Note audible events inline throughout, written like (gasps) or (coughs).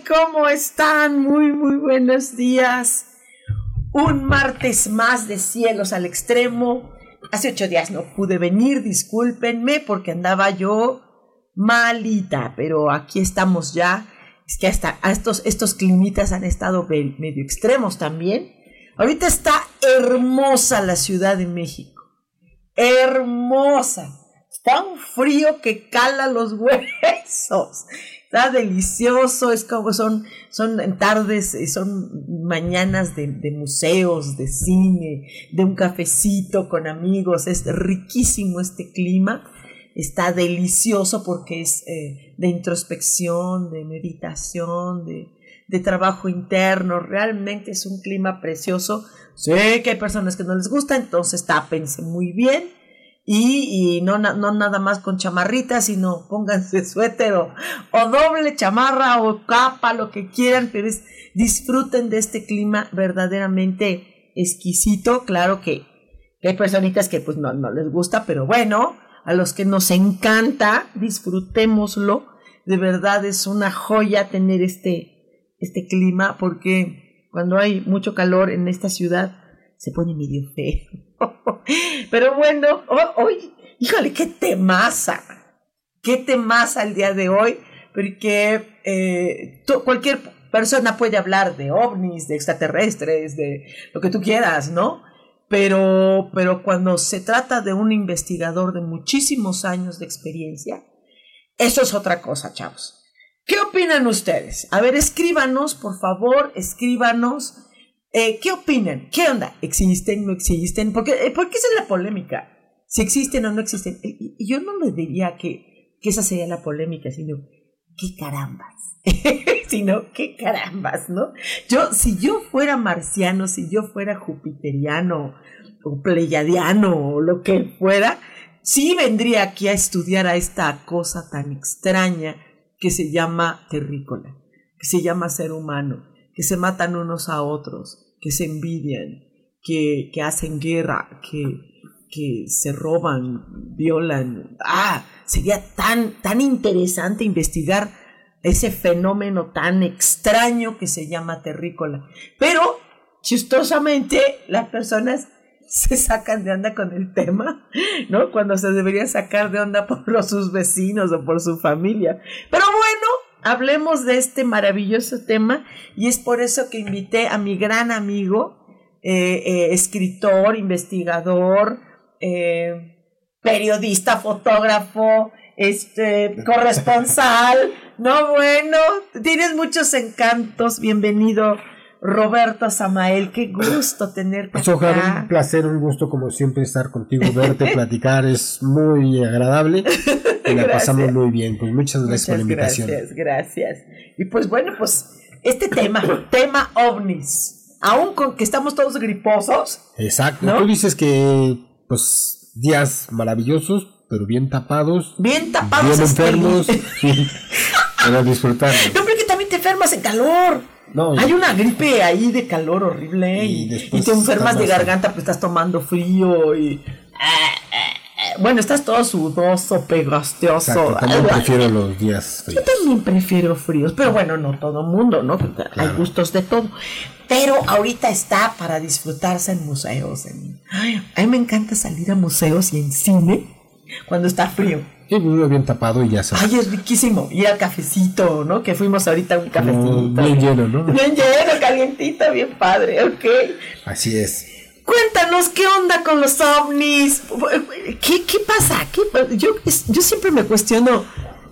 ¿Cómo están? Muy, muy buenos días. Un martes más de cielos al extremo. Hace ocho días no pude venir, discúlpenme porque andaba yo malita, pero aquí estamos ya. Es que hasta estos, estos climitas han estado medio extremos también. Ahorita está hermosa la Ciudad de México. Hermosa. Está un frío que cala los (laughs) huesos está delicioso, es como son, son tardes, son mañanas de, museos, de cine, de un cafecito con amigos, es riquísimo este clima, está delicioso porque es eh, de introspección, de meditación, de, de trabajo interno, realmente es un clima precioso. Sé que hay personas que no les gusta, entonces tápense muy bien y, no, no, nada más con chamarritas, sino pónganse (laughs) suéter o, doble chamarra o capa, lo que quieran, pero disfruten de este clima verdaderamente exquisito. Claro que, hay personitas que pues no, no les gusta, pero bueno, a los que nos encanta, disfrutémoslo. De verdad es una joya tener este, este clima porque cuando hay mucho calor en esta ciudad se pone medio feo. (laughs) Pero bueno, hoy, híjole, qué temaza, qué temaza el día de hoy, porque eh, cualquier persona puede hablar de ovnis, de extraterrestres, de lo que tú quieras, ¿no? Pero, pero cuando se trata de un investigador de muchísimos años de experiencia, eso es otra cosa, chavos. ¿Qué opinan ustedes? A ver, escríbanos, por favor, escríbanos eh, ¿Qué opinan? ¿Qué onda? ¿Existen? ¿No existen? Eh, ¿Por qué esa es la polémica? Si existen o no existen. Y, yo no le diría que, esa sería la polémica, sino qué carambas. (laughs) sino qué carambas, ¿no? Yo, si yo fuera marciano, si yo fuera jupiteriano o pleiadiano o lo que fuera, sí vendría aquí a estudiar a esta cosa tan extraña que se llama terrícola, que se llama ser humano que se matan unos a otros, que se envidian, que, que hacen guerra, que, que se roban, violan. Ah, sería tan, tan interesante investigar ese fenómeno tan extraño que se llama terrícola. Pero, chistosamente, las personas (laughs) se sacan de onda con el tema, ¿no? Cuando se debería sacar de onda por sus vecinos o por su familia. Pero bueno, hablemos de este maravilloso tema y es por eso que invité a mi gran amigo, eh, eh, escritor, investigador, eh, periodista, fotógrafo, este, (laughs) corresponsal. No, bueno, tienes muchos encantos. Bienvenido, Roberto Samael, qué gusto tenerte pues, un placer, un gusto como siempre estar contigo, verte, (laughs) platicar, es muy agradable la pasamos muy bien. Pues muchas gracias por la invitación. Gracias, gracias. Y pues bueno, pues este tema, (coughs) tema ovnis, aún con que estamos todos griposos. Exacto, tú dices que pues días maravillosos, pero bien tapados. Bien tapados. Bien (laughs) enfermos. para disfrutar. No, pero que también te enfermas en calor. Hay una gripe ahí de calor horrible y, te enfermas de garganta, pues estás tomando frío y... Bueno, estás todo sudoso, pegasteoso. Yo también prefiero los días fríos. Yo también prefiero fríos, pero bueno, no todo mundo, ¿no? Hay gustos de todo. Pero ahorita está para disfrutarse en museos. a mí me encanta salir a museos y en cine cuando está frío. Sí, bien tapado y ya sabes. Ay, es riquísimo. Y al cafecito, ¿no? Que fuimos ahorita a un cafecito. bien lleno, ¿no? Bien lleno, calientito, bien padre, ok. Así es. Cuéntanos qué onda con los ovnis. ¿Qué, qué pasa? yo, yo siempre me cuestiono,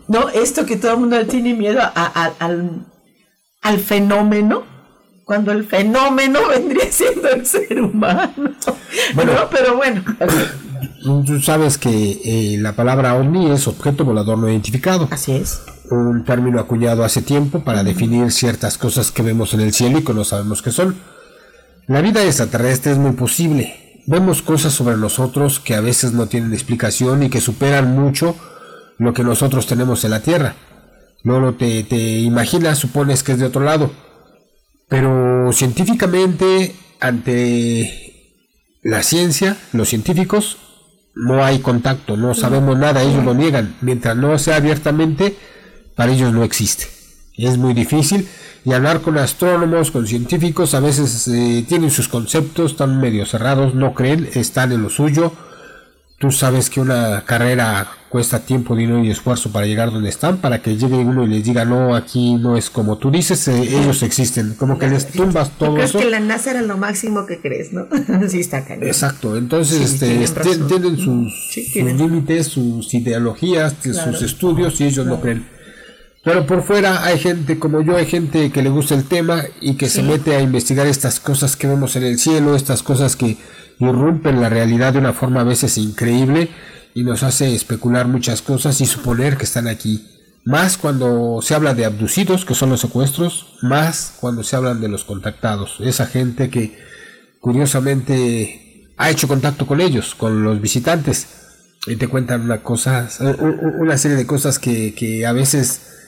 ¿no? Esto que todo el mundo tiene miedo a, al fenómeno cuando el fenómeno (laughs) vendría siendo el ser humano. Bueno, pero bueno. Tú sabes que eh, la palabra ovni es objeto volador no identificado. Así es. Un término acuñado hace tiempo para definir ciertas cosas que vemos en el cielo y que no sabemos qué son. La vida extraterrestre es muy posible. Vemos cosas sobre nosotros que a veces no tienen explicación y que superan mucho lo que nosotros tenemos en la Tierra. Luego te, te imaginas, supones que es de otro lado. Pero científicamente, ante la ciencia, los científicos, no hay contacto, no sabemos nada, ellos lo niegan. Mientras no sea abiertamente, para ellos no existe. Es muy difícil y hablar con astrónomos, con científicos, a veces eh, tienen sus conceptos, están medio cerrados, no creen, están en lo suyo. Tú sabes que una carrera cuesta tiempo, dinero y esfuerzo para llegar donde están, para que llegue uno y les diga, no, aquí no es como tú dices, eh, ellos existen, como que les tumbas todo ¿Crees que la NASA era lo máximo que crees, no? (laughs) sí, está cañón. Exacto, entonces este, tienen, sus, límites, sus ideologías, sus estudios y ellos no creen. Pero por fuera hay gente como yo, hay gente que le gusta el tema y que se mete a investigar estas cosas que vemos en el cielo, estas cosas que irrumpen la realidad de una forma a veces increíble y nos hace especular muchas cosas y suponer que están aquí. Más cuando se habla de abducidos, que son los secuestros, más cuando se hablan de los contactados, esa gente que curiosamente ha hecho contacto con ellos, con los visitantes, y te cuentan una cosa, una serie de cosas que, que a veces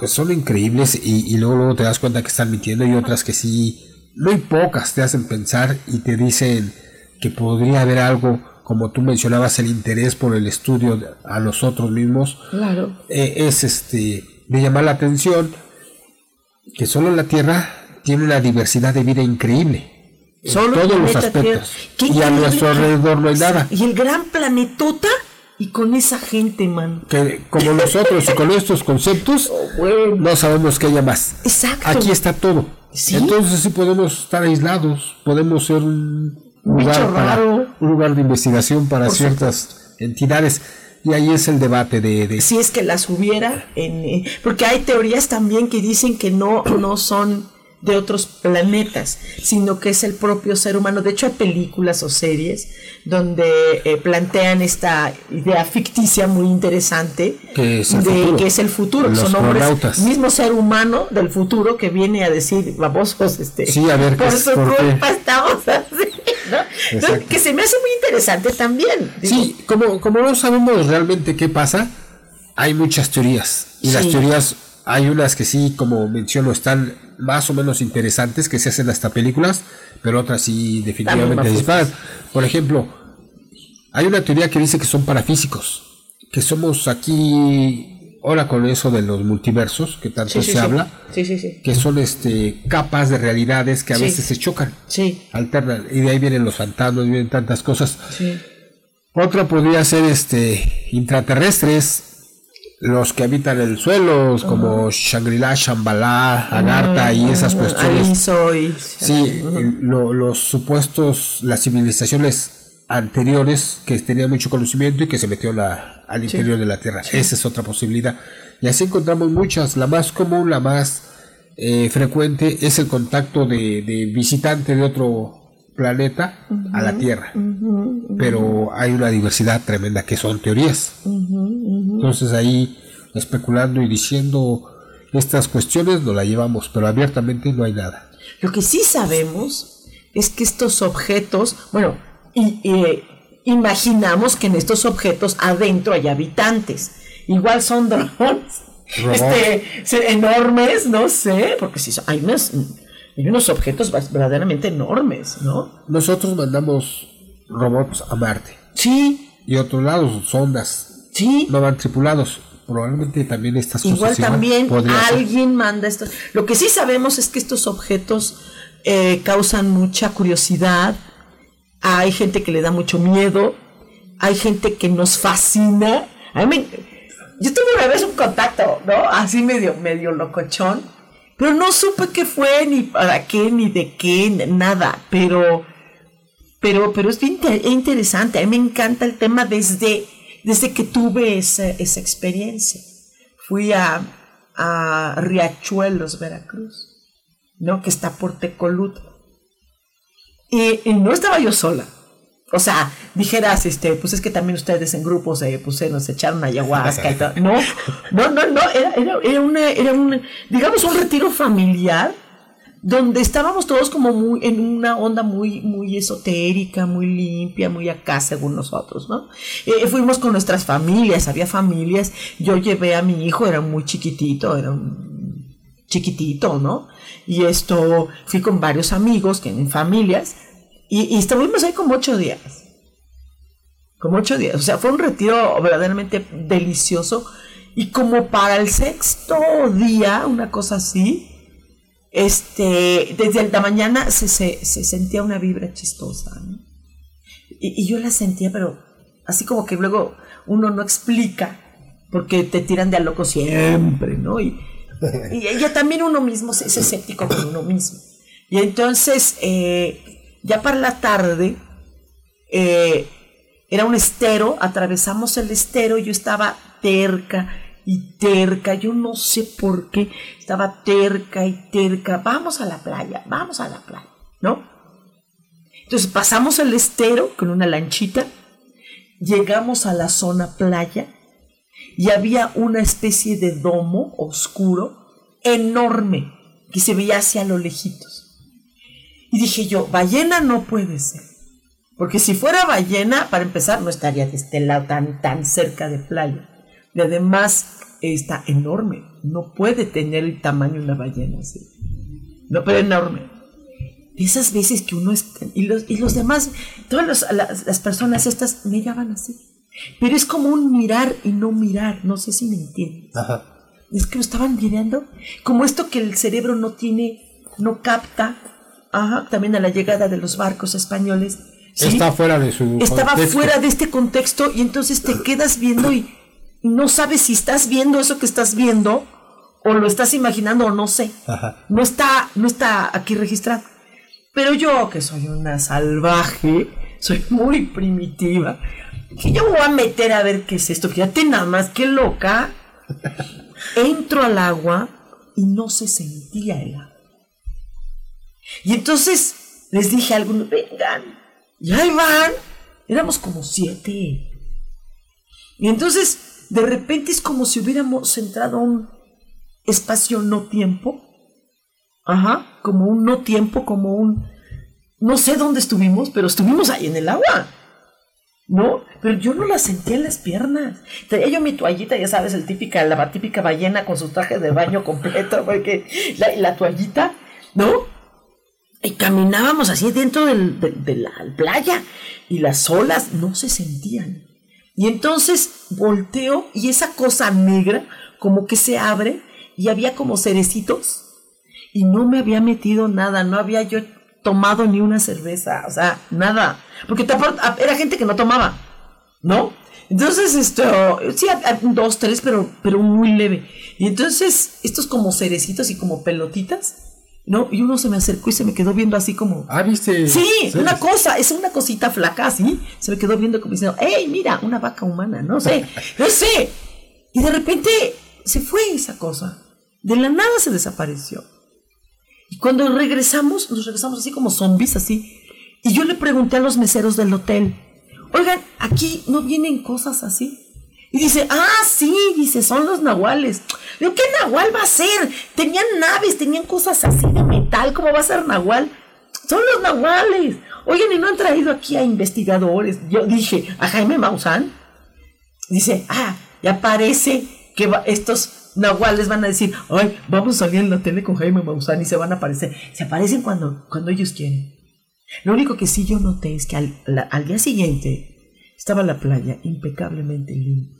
pues son increíbles y, luego, luego te das cuenta que están mintiendo y otras que sí, muy pocas te hacen pensar y te dicen que podría haber algo, como tú mencionabas, el interés por el estudio a nosotros mismos. Claro. Eh, es este, de llamar la atención que solo la Tierra tiene una diversidad de vida increíble. En todos los aspectos. Y a nuestro alrededor no hay nada. Y el gran planetota y con esa gente, man. Que como nosotros y con estos conceptos, oh, no sabemos que haya más. Exacto. Aquí está todo. Entonces sí podemos estar aislados, podemos ser un lugar, para, un lugar de investigación para ciertas entidades. Y ahí es el debate de, Si es que las hubiera, en, eh, porque hay teorías también que dicen que no, no son de otros planetas, sino que es el propio ser humano. De hecho, hay películas o series donde eh, plantean esta idea ficticia muy interesante que es el de futuro. que es el futuro. Son hombres, mismo ser humano del futuro que viene a decir, vamos, este, sí, a ver, por su culpa estamos así. que se me hace muy interesante también. Sí, como, como no sabemos realmente qué pasa, hay muchas teorías. Y las teorías, hay unas que sí, como menciono, están más o menos interesantes que se hacen hasta películas, pero otras sí definitivamente disparan. Por ejemplo, hay una teoría que dice que son parafísicos, que somos aquí, ahora con eso de los multiversos, que tanto se habla, que son este capas de realidades que a veces se chocan, alternan, y de ahí vienen los fantasmas, vienen tantas cosas. Otra podría ser este intraterrestres, los que habitan el suelo, como Shangri-La, Shambhala, Agartha y esas cuestiones. Sí, los supuestos, las civilizaciones anteriores que tenían mucho conocimiento y que se metió la, al interior de la Tierra. Esa es otra posibilidad. Y así encontramos muchas. La más común, la más eh, frecuente es el contacto de, de visitante de otro planeta a la Tierra. Pero hay una diversidad tremenda que son teorías. Entonces ahí especulando y diciendo estas cuestiones no la llevamos, pero abiertamente no hay nada. Lo que sí sabemos es que estos objetos, bueno, y, imaginamos que en estos objetos adentro hay habitantes. Igual son drones. Este, enormes, no sé, porque si hay unas hay unos objetos verdaderamente enormes, ¿no? Nosotros mandamos robots a Marte. Sí. Y otros lados, sondas. Sí. No van tripulados. Probablemente también estas cosas. Igual también alguien manda esto. Lo que sí sabemos es que estos objetos eh, causan mucha curiosidad. Hay gente que le da mucho miedo. Hay gente que nos fascina. A mí yo tuve una vez un contacto, ¿no? Así medio, medio locochón pero no supe qué fue, ni para qué, ni de qué, nada. Pero, pero, pero es bien interesante. A mí me encanta el tema desde, desde que tuve esa, esa experiencia. Fui a, a Riachuelos, Veracruz, ¿no? Que está por Tecolut. Y no estaba yo sola. O sea, dijeras, este, pues es que también ustedes en grupos se pusieron, se echaron ayahuasca y todo. No, no, no, no, era, era, era, una, era un, digamos, un retiro familiar donde estábamos todos como muy en una onda muy muy esotérica, muy limpia, muy acá según nosotros, ¿no? Eh, fuimos con nuestras familias, había familias, yo llevé a mi hijo, era muy chiquitito, era un chiquitito, ¿no? Y esto, fui con varios amigos, que en familias, y, y estuvimos ahí como ocho días. Como ocho días. O sea, fue un retiro verdaderamente delicioso. Y como para el sexto día, una cosa así, este, desde la mañana se, se, se sentía una vibra chistosa. ¿no? Y, y, yo la sentía, pero así como que luego uno no explica, porque te tiran de a loco siempre, ¿no? Y, y ya también uno mismo es escéptico con uno mismo. Y entonces, eh, ya para la tarde, eh, era un estero, atravesamos el estero, yo estaba terca y terca, yo no sé por qué, estaba terca y terca, vamos a la playa, vamos a la playa, ¿no? Entonces pasamos el estero con una lanchita, llegamos a la zona playa y había una especie de domo oscuro, enorme, que se veía hacia lo lejitos. Y dije yo, ballena no puede ser. Porque si fuera ballena, para empezar, no estaría de este lado tan, tan cerca de playa. Y además está enorme. No puede tener el tamaño de una ballena así. No, pero enorme. Esas veces que uno es... Y los, y los demás, todas los, las, las, personas estas miraban así. Pero es como un mirar y no mirar. No sé si me entiendes. Ajá. Es que lo estaban mirando. Como esto que el cerebro no tiene, no capta. Ajá, también a la llegada de los barcos españoles. ¿sí? Está fuera de su Estaba contexto. fuera de este contexto y entonces te quedas viendo y no sabes si estás viendo eso que estás viendo o lo estás imaginando o no sé. Ajá. No está, no está aquí registrado. Pero yo, que soy una salvaje, soy muy primitiva, que yo me voy a meter a ver qué es esto. Fíjate nada más, qué loca. (laughs) Entro al agua y no se sentía el agua. Y entonces les dije a algunos, vengan, y ahí van. Éramos como siete. Y entonces, de repente es como si hubiéramos entrado a un espacio no tiempo. Ajá, como un no tiempo, como un... No sé dónde estuvimos, pero estuvimos ahí en el agua. ¿No? Pero yo no la sentía en las piernas. Tenía yo mi toallita, ya sabes, el típica, la típica ballena con su traje de baño completo, porque la, la toallita, ¿no? Y caminábamos así dentro del, de, la playa y las olas no se sentían. Y entonces volteo y esa cosa negra como que se abre y había como cerecitos y no me había metido nada, no había yo tomado ni una cerveza, o sea, nada. Porque era gente que no tomaba, ¿no? Entonces, esto, sí, dos, tres, pero, pero muy leve. Y entonces, estos como cerecitos y como pelotitas, ¿no? Y uno se me acercó y se me quedó viendo así como... Ah, ¿viste? Sí, sí, una cosa, es una cosita flaca así. Se me quedó viendo como diciendo, ¡Ey, mira, una vaca humana! No sé, (laughs) no sé. Y de repente se fue esa cosa. De la nada se desapareció. Y cuando regresamos, nos regresamos así como zombies, así. Y yo le pregunté a los meseros del hotel, oigan, aquí no vienen cosas así. Y dice, ah, sí, dice, son los nahuales. Digo, ¿qué nahual va a ser? Tenían naves, tenían cosas así de metal, ¿cómo va a ser nahual? Son los nahuales. Oigan, ¿y no han traído aquí a investigadores? Yo dije, a Jaime Maussan. Dice, ah, ya parece que estos nahuales van a decir, ay, vamos a salir en la tele con Jaime Maussan y se van a aparecer. Se aparecen cuando, cuando ellos quieren. Lo único que sí yo noté es que al, al día siguiente estaba la playa impecablemente limpia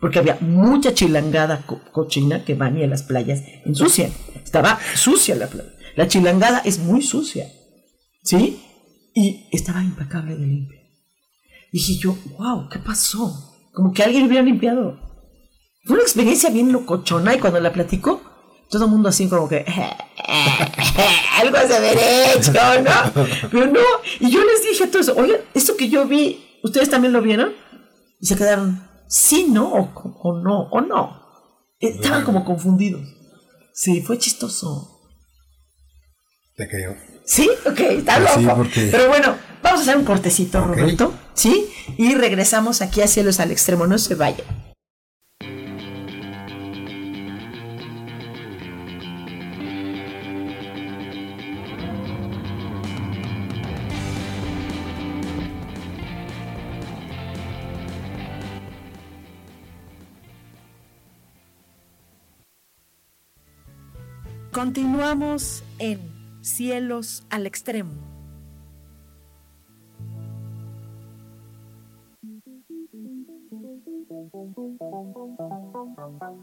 porque había mucha chilangada co cochina que van y a las playas ensucian. Estaba sucia la playa. La chilangada es muy sucia, ¿sí? Y estaba impecable de limpia. Dije yo, wow, ¿qué pasó? Como que alguien hubiera limpiado. Fue una experiencia bien locochona y cuando la platicó, todo el mundo así como que, (laughs) algo se haber hecho, ¿no? Pero no, y yo les dije a todos, oigan, esto que yo vi, ¿ustedes también lo vieron? Y se quedaron, sí, no, o, o, no, o no. Estaban como confundidos. Sí, fue chistoso. Te creo. Sí, ok, está loco. Pero bueno, vamos a hacer un cortecito, Roberto. ¿Sí? Y regresamos aquí a Cielos al Extremo. No se vayan. Continuamos en Cielos al Extremo.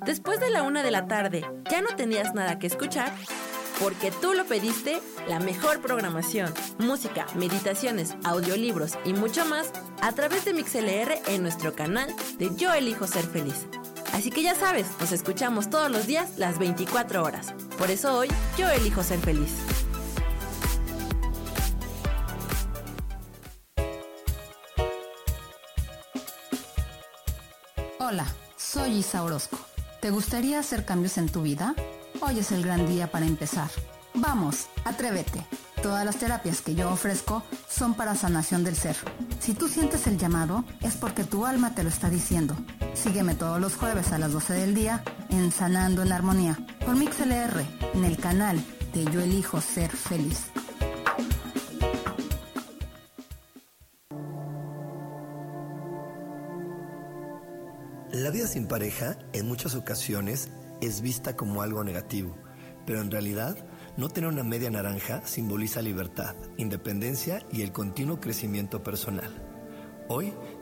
Después de la una de la tarde, ¿ya no tenías nada que escuchar? Porque tú lo pediste, la mejor programación, música, meditaciones, audiolibros y mucho más a través de MixLR en nuestro canal de Yo Elijo Ser Feliz. Así que ya sabes, nos escuchamos todos los días las 24 horas. Por eso hoy yo elijo ser feliz. Hola, soy Isa Orozco. ¿Te gustaría hacer cambios en tu vida? Hoy es el gran día para empezar. Vamos, atrévete. Todas las terapias que yo ofrezco son para sanación del ser. Si tú sientes el llamado, es porque tu alma te lo está diciendo. Sígueme todos los jueves a las 12 del día en Sanando en Armonía por MixLR en el canal de Yo Elijo Ser Feliz. La vida sin pareja en muchas ocasiones es vista como algo negativo, pero en realidad no tener una media naranja simboliza libertad, independencia y el continuo crecimiento personal. Hoy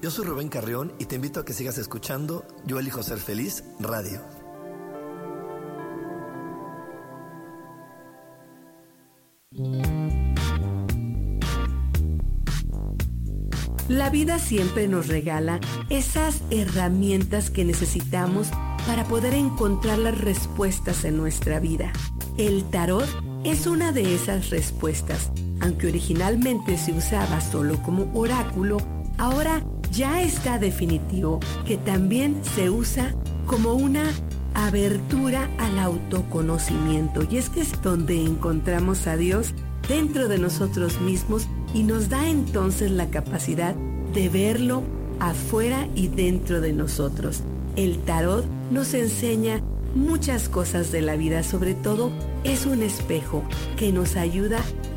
Yo soy Rubén Carrión y te invito a que sigas escuchando Yo elijo ser feliz radio. La vida siempre nos regala esas herramientas que necesitamos para poder encontrar las respuestas en nuestra vida. El tarot es una de esas respuestas. Aunque originalmente se usaba solo como oráculo, ahora ya está definitivo que también se usa como una abertura al autoconocimiento. Y es que es donde encontramos a Dios dentro de nosotros mismos y nos da entonces la capacidad de verlo afuera y dentro de nosotros. El tarot nos enseña muchas cosas de la vida, sobre todo es un espejo que nos ayuda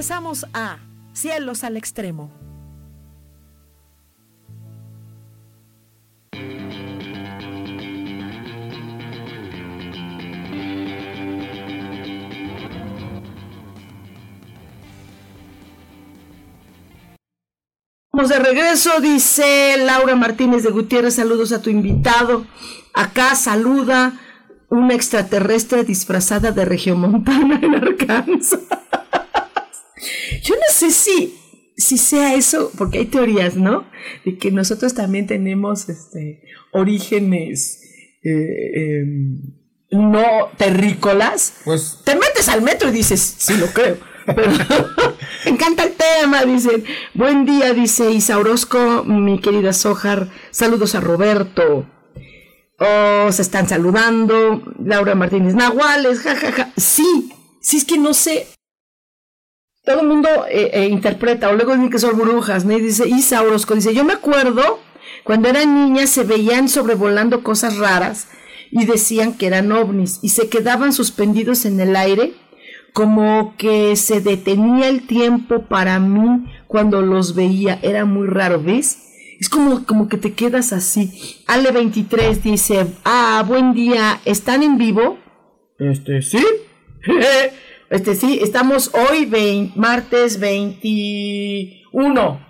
Regresamos a Cielos al Extremo. de regreso, dice Laura Martínez de Gutiérrez, saludos a tu invitado. Acá saluda una extraterrestre disfrazada de regiomontana en Arkansas. Sé si, si sea eso, porque hay teorías, ¿no? De que nosotros también tenemos este, orígenes eh, em, no terrícolas. Pues. Te metes al metro y dices, sí, lo creo. Pero, (laughs) me encanta el tema, dicen. Buen día, dice Isa Orozco, mi querida Sojar. Saludos a Roberto. Oh, se están saludando. Laura Martínez Nahuales, jajaja. Sí, sí es que no sé todo el mundo eh, eh, interpreta, o luego dicen que son brujas, ¿no? dice Isa Orozco, dice, yo me acuerdo cuando era niña se veían sobrevolando cosas raras y decían que eran ovnis y se quedaban suspendidos en el aire como que se detenía el tiempo para mí cuando los veía. Era muy raro, ¿ves? Es como, como que te quedas así. Ale23 dice, ah, buen día, ¿están en vivo? Este, sí. (laughs) este, sí, estamos hoy, martes 21.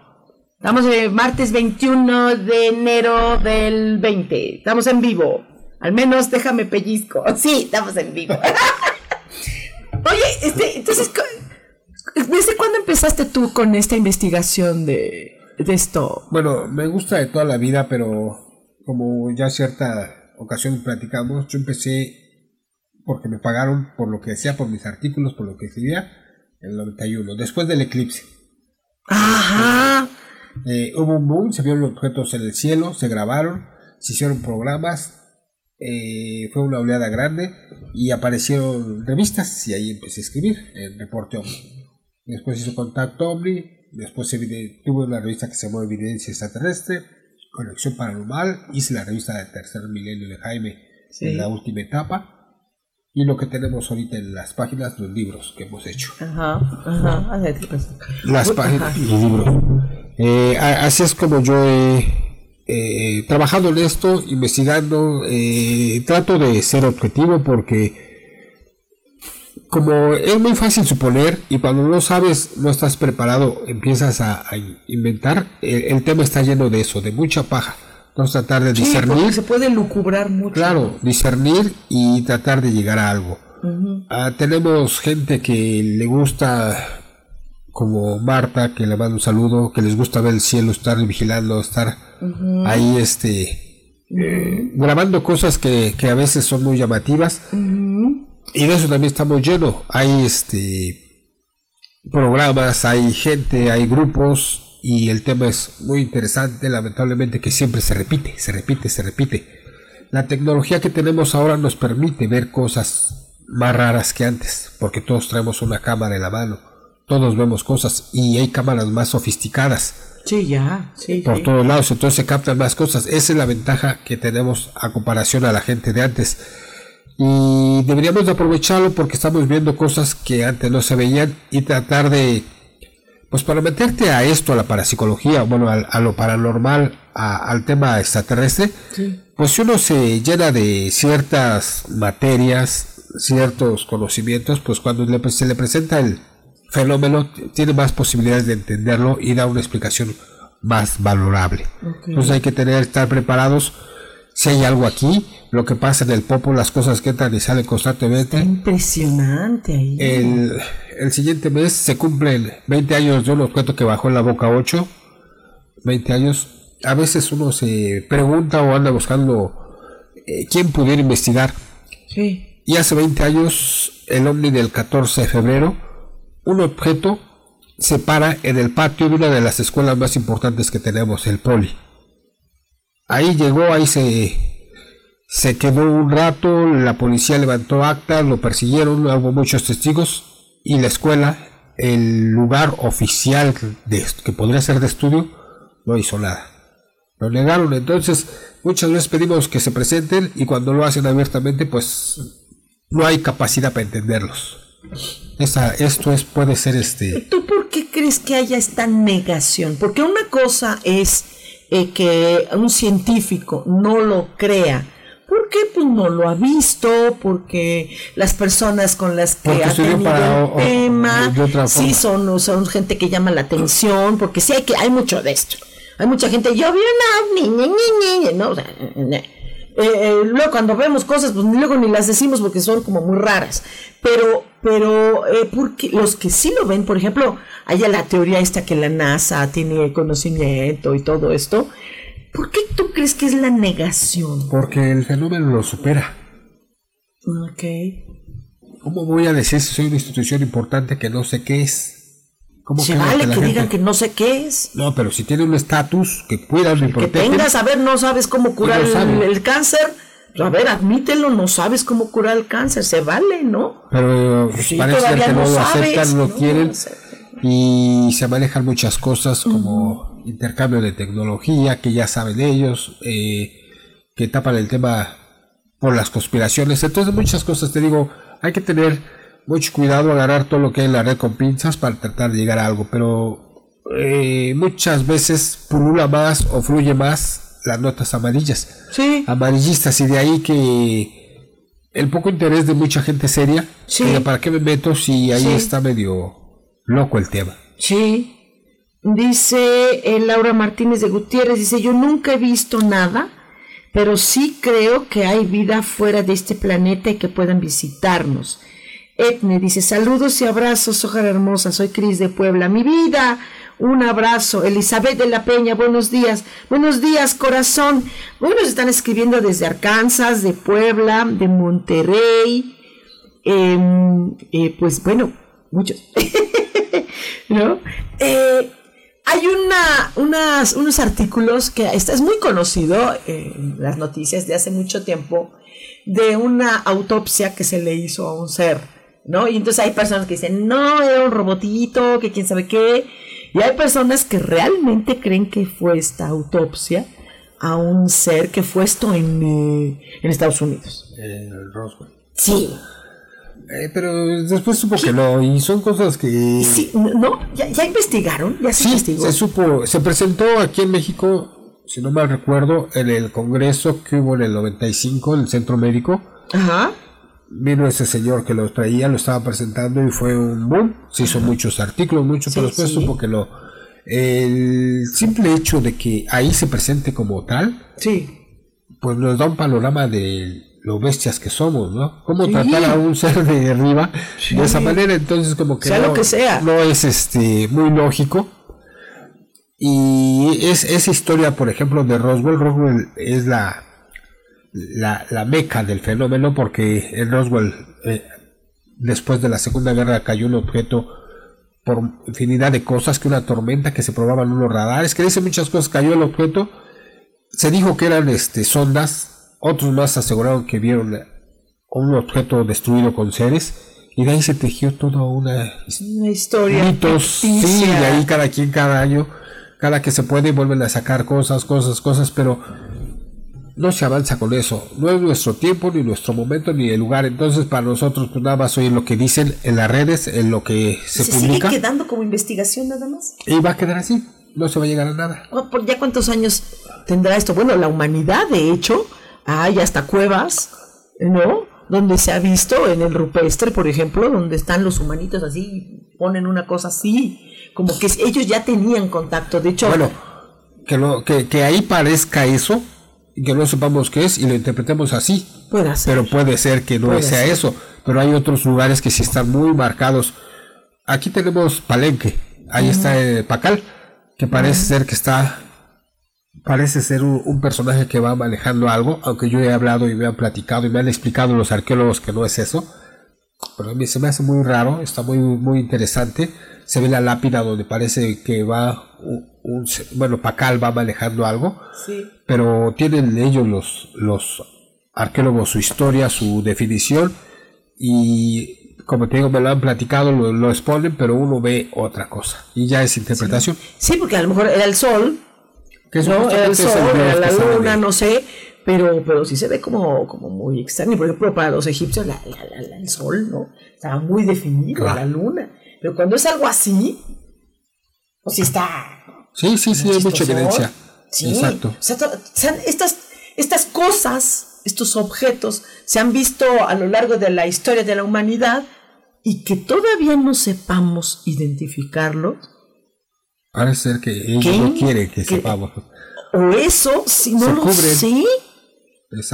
Estamos en martes 21 de enero del 20. Estamos en vivo. Al menos déjame pellizco. (laughs) Sí, estamos en vivo. (laughs) Oye, este, entonces, ¿desde cuándo empezaste tú con esta investigación de, de esto? Bueno, me gusta de toda la vida, pero como ya cierta ocasión platicamos, yo empecé porque me pagaron por lo que decía, por mis artículos, por lo que escribía, en el 91, después del eclipse. Ajá. Eh, hubo un boom, se vieron objetos en el cielo, se grabaron, se hicieron programas, eh, fue una oleada grande y aparecieron revistas y ahí empecé a escribir en Reporte OVNI. Después hizo Contacto OVNI, después tuve una revista que se llamó Evidencia Extraterrestre, Conexión Paranormal, hice la revista del tercer milenio de Jaime en la última etapa y lo que tenemos ahorita en las páginas, los libros que hemos hecho. Ajá, ajá. Las páginas y libros. Eh, así es como yo he eh, trabajando en esto, investigando, eh, trato de ser objetivo porque como es muy fácil suponer y cuando no sabes, no estás preparado, empiezas a, inventar, el, tema está lleno de eso, de mucha paja. Entonces tratar de discernir. se puede lucubrar mucho. Claro, discernir y tratar de llegar a algo. Ah, tenemos gente que le gusta como Marta, que le mando un saludo, que les gusta ver el cielo, estar vigilando, estar ahí este eh, grabando cosas que, a veces son muy llamativas. Y de eso también estamos llenos. Hay este programas, hay gente, hay grupos y el tema es muy interesante, lamentablemente que siempre se repite, se repite, se repite. La tecnología que tenemos ahora nos permite ver cosas más raras que antes, porque todos traemos una cámara en la mano todos vemos cosas y hay cámaras más sofisticadas. Sí, ya, sí. Por todos lados, entonces se captan más cosas. Esa es la ventaja que tenemos a comparación a la gente de antes. Y deberíamos de aprovecharlo porque estamos viendo cosas que antes no se veían y tratar de, pues para meterte a esto, a la parapsicología, bueno, a, lo paranormal, al tema extraterrestre, pues si uno se llena de ciertas materias, ciertos conocimientos, pues cuando se le presenta el, fenómeno tiene más posibilidades de entenderlo y da una explicación más valorable. Entonces hay que tener, estar preparados si hay algo aquí, lo que pasa en el popo, las cosas que entran y salen constantemente. impresionante ahí. El, siguiente mes se cumplen 20 años de un objeto que bajó en la boca 8. 20 años. A veces uno se pregunta o anda buscando eh, quién pudiera investigar. Sí. Y hace 20 años, el ovni del 14 de febrero, un objeto se para en el patio de una de las escuelas más importantes que tenemos, el Poli. Ahí llegó, ahí se, se quedó un rato, la policía levantó acta, lo persiguieron, hubo muchos testigos y la escuela, el lugar oficial de, que podría ser de estudio, no hizo nada. Lo negaron, entonces muchas veces pedimos que se presenten y cuando lo hacen abiertamente pues no hay capacidad para entenderlos. Esa, esto es, puede ser este. ¿Tú por qué crees que haya esta negación? Porque una cosa es eh, que un científico no lo crea. ¿Por qué? Pues no lo ha visto, porque las personas con las que ha tenido el tema, sí son, son gente que llama la atención, porque sí hay que, hay mucho de esto. Hay mucha gente, yo vi una ovni, ¿no? O sea, eh, eh, luego cuando vemos cosas, pues luego ni las decimos porque son como muy raras. Pero, pero eh, porque los que sí lo ven, por ejemplo, hay la teoría esta que la NASA tiene conocimiento y todo esto. ¿Por qué tú crees que es la negación? Porque el fenómeno lo supera. Ok. ¿Cómo voy a decir si soy una institución importante que no sé qué es? Se vale que, digan que no sé qué es. No, pero si tiene un estatus que pueda Que tengas, a ver, no sabes cómo curar el, cáncer. A ver, admítelo, no sabes cómo curar el cáncer, se vale, ¿no? Pero pues, parece que no, lo aceptan, no, quieren. Y se manejan muchas cosas como intercambio de tecnología, que ya saben ellos, eh, que tapan el tema por las conspiraciones. Entonces muchas cosas, te digo, hay que tener mucho cuidado, agarrar todo lo que hay en la red con pinzas para tratar de llegar a algo, pero eh, muchas veces pulula más o fluye más las notas amarillas, Sí. amarillistas, y de ahí que el poco interés de mucha gente seria, Sí. ¿para qué me meto si ahí Sí. está medio loco el tema? Sí. Dice eh, Laura Martínez de Gutiérrez, dice, yo nunca he visto nada, pero sí creo que hay vida fuera de este planeta y que puedan visitarnos. Etne dice, saludos y abrazos, hoja hermosa, soy Cris de Puebla. Mi vida, un abrazo. Elizabeth de la Peña, buenos días. Buenos días, corazón. Bueno, nos están escribiendo desde Arkansas, de Puebla, de Monterrey. Em, eh, pues bueno, muchos. (laughs) ¿no? Eh, hay una, unas, unos artículos que está, es muy conocido eh, en las noticias de hace mucho tiempo de una autopsia que se le hizo a un ser, ¿no? Y entonces hay personas que dicen, no, era un robotito, que quién sabe qué. Y hay personas que realmente creen que fue esta autopsia a un ser que fue esto en, eh, en Estados Unidos. Roswell. Sí, Eh, pero después supo que no, y son cosas que... sí, ¿no? ¿Ya, ya investigaron? ¿Ya se Sí, investigó? se supo, se presentó aquí en México, si no mal recuerdo, en el congreso que hubo en el 95, en el centro médico. Ajá. Vino ese señor que lo traía, lo estaba presentando y fue un boom. Se hizo muchos artículos, mucho, pero Sí, después sí. supo que no. El simple hecho de que ahí se presente como tal, Sí. pues nos da un panorama de lo bestias que somos, ¿no? Cómo Sí. tratar a un ser de arriba de esa manera, entonces como que Sea no, lo que sea. no es este muy lógico. Y es esa historia, por ejemplo, de Roswell, Roswell es la la, la meca del fenómeno porque en Roswell eh, después de la Segunda Guerra cayó un objeto por infinidad de cosas, que una tormenta que se probaban unos radares, que dice muchas cosas, cayó el objeto, se dijo que eran este, sondas, otros más aseguraron que vieron un objeto destruido con seres, y de ahí se tejió toda una Una historia. mitos, sí, de ahí cada quien cada año, cada que se puede vuelven a sacar cosas, cosas, cosas, pero no se avanza con eso. No es nuestro tiempo, ni nuestro momento, ni el lugar. Entonces, para nosotros, pues nada más oír lo que dicen en las redes, en lo que se, ¿Se sigue publica, quedando como investigación nada más? y va a quedar así. No se va a llegar a nada. Oh, ¿por ¿Ya cuántos años tendrá esto? Bueno, la humanidad, de hecho, hay hasta cuevas, ¿no? Donde se ha visto en el rupestre, por ejemplo, donde están los humanitos así, ponen una cosa así, como que ellos ya tenían contacto. De hecho, Bueno, que, lo, que, que ahí parezca eso, y que no sepamos qué es, y lo interpretemos así. puede ser. Pero puede ser que no Puede sea ser. eso. Pero hay otros lugares que sí están muy marcados. Aquí tenemos Palenque. Ahí está eh, Pacal, que parece ser que está. Parece ser un, un personaje que va manejando algo, aunque yo he hablado y me han platicado y me han explicado los arqueólogos que no es eso. Pero a mí se me hace muy raro, está muy, muy interesante. Se ve la lápida donde parece que va un, un- bueno, Pacal va manejando algo Sí. Pero tienen ellos los, los arqueólogos su historia, su definición y como te digo me lo han platicado, lo, lo exponen, pero uno ve otra cosa y ya es interpretación. Sí, porque a lo mejor era el sol, Que ¿no? Era el sol, era la luna, no sé, pero, pero sí se ve como, como muy extraño. Por ejemplo, para los egipcios la- la- la- la- el sol, ¿no? Estaba muy definido, Claro. la luna. Pero cuando es algo así, pues sí está. Sí, sí, sí, hay mucha evidencia. Sí. Exacto. O sea, estas, estas cosas, estos objetos, se han visto a lo largo de la historia de la humanidad y que todavía no sepamos identificarlos. Parece ser que ellos ¿Qué? no quieren que ¿Qué? sepamos. O eso, si no Se lo cubren. sé.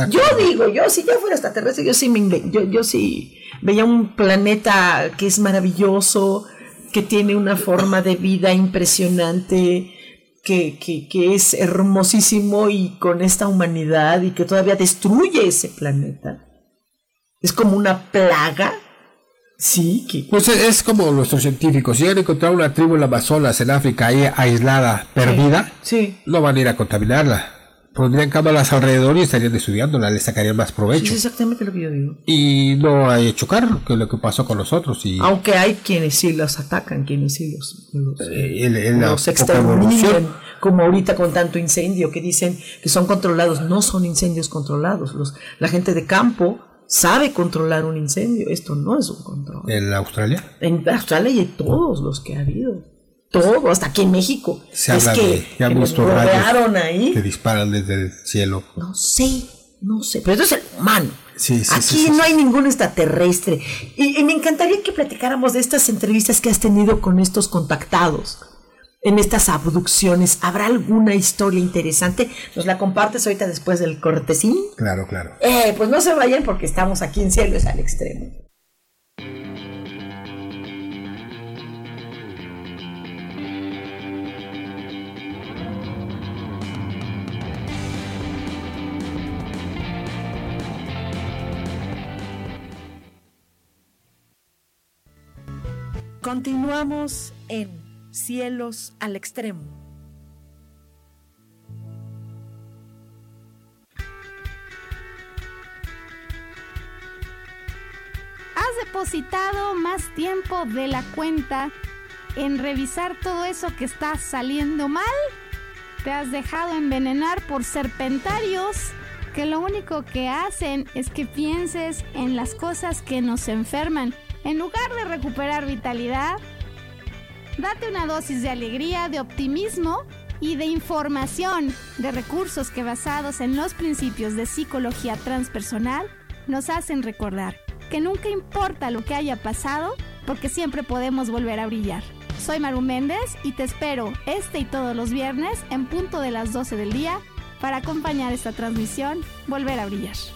Yo digo, yo si ya fuera extraterrestre, yo sí me yo, yo sí veía un planeta que es maravilloso, que tiene una forma de vida impresionante, que, que, que es hermosísimo y con esta humanidad y que todavía destruye ese planeta. Es como una plaga. Sí, que Pues es es como nuestros científicos. Si han encontrado una tribu en Amazonas, en África, ahí aislada, perdida, sí. no van a ir a contaminarla. Pondrían cámaras alrededor y estarían estudiándola, le sacarían más Es provecho. exactamente lo que yo digo. y no hay chocar que es lo que pasó con nosotros y Aunque hay quienes sí los atacan, quienes sí los, los- eh, en la los exterminan como ahorita con tanto incendio que dicen que son controlados, no son incendios controlados. Los, la gente de campo sabe controlar un incendio, esto no es un control. ¿En Australia? En Australia y en todos los que ha habido. Todo, hasta aquí en México. Se es habla que, de, ya que han nos visto rayos rodearon ahí. que disparan desde el cielo. No sé, no sé, pero esto es el humano. Sí, sí, Aquí sí, no hay ningún extraterrestre. Y, y me encantaría que platicáramos de estas entrevistas que has tenido con estos contactados, en estas abducciones. ¿Habrá alguna historia interesante? ¿Nos la compartes ahorita después del cortesín? Claro, claro. Eh, pues no se vayan porque estamos aquí en Cielo es al extremo. Continuamos en Cielos al extremo. has depositado más tiempo de la cuenta en revisar todo eso que está saliendo mal. Te has dejado envenenar por serpentarios que lo único que hacen es que pienses en las cosas que nos enferman. En lugar de recuperar vitalidad, date una dosis de alegría, de optimismo y de información, de recursos que basados en los principios de psicología transpersonal nos hacen recordar que nunca importa lo que haya pasado, porque siempre podemos volver a brillar. Soy Maru Méndez y te espero este y todos los viernes en punto de las 12 del día para acompañar esta transmisión Volver a Brillar.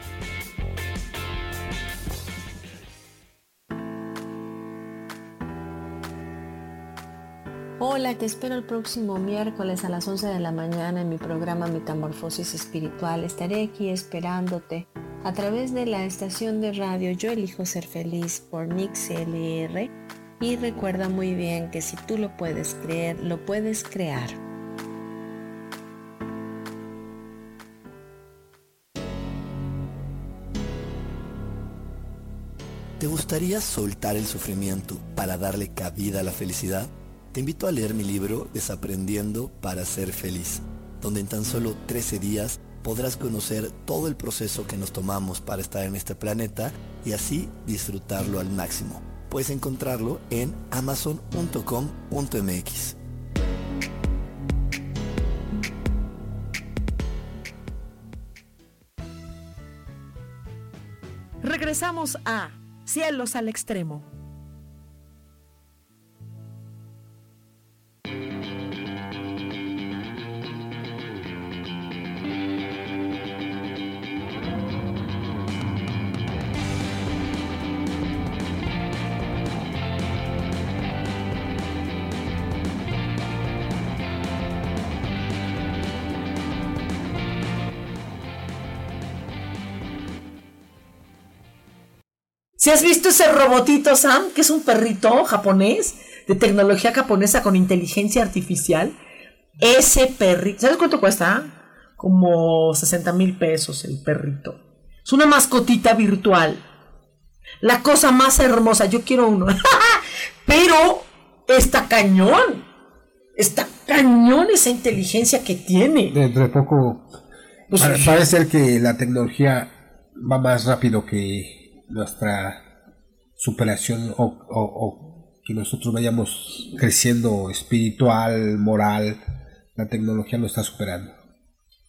Hola, te espero el próximo miércoles a las 11 de la mañana en mi programa Metamorfosis Espiritual. Estaré aquí esperándote a través de la estación de radio Yo Elijo Ser Feliz por MixLR. Y recuerda muy bien que si tú lo puedes creer, lo puedes crear. ¿Te gustaría soltar el sufrimiento para darle cabida a la felicidad? Te invito a leer mi libro Desaprendiendo para ser feliz, donde en tan solo 13 días podrás conocer todo el proceso que nos tomamos para estar en este planeta y así disfrutarlo al máximo. Puedes encontrarlo en amazon.com.mx. Regresamos a Cielos al extremo. Si has visto ese robotito, Sam, que es un perrito japonés de tecnología japonesa con inteligencia artificial, ese perrito, ¿sabes cuánto cuesta? Como 60 mil pesos el perrito. Es una mascotita virtual. La cosa más hermosa, yo quiero uno. (laughs) Pero está cañón. Está cañón esa inteligencia que tiene. Dentro de poco Pues, pare- parece ser que la tecnología va más rápido que nuestra superación o, o- o que nosotros vayamos creciendo espiritual, moral. La tecnología lo está superando.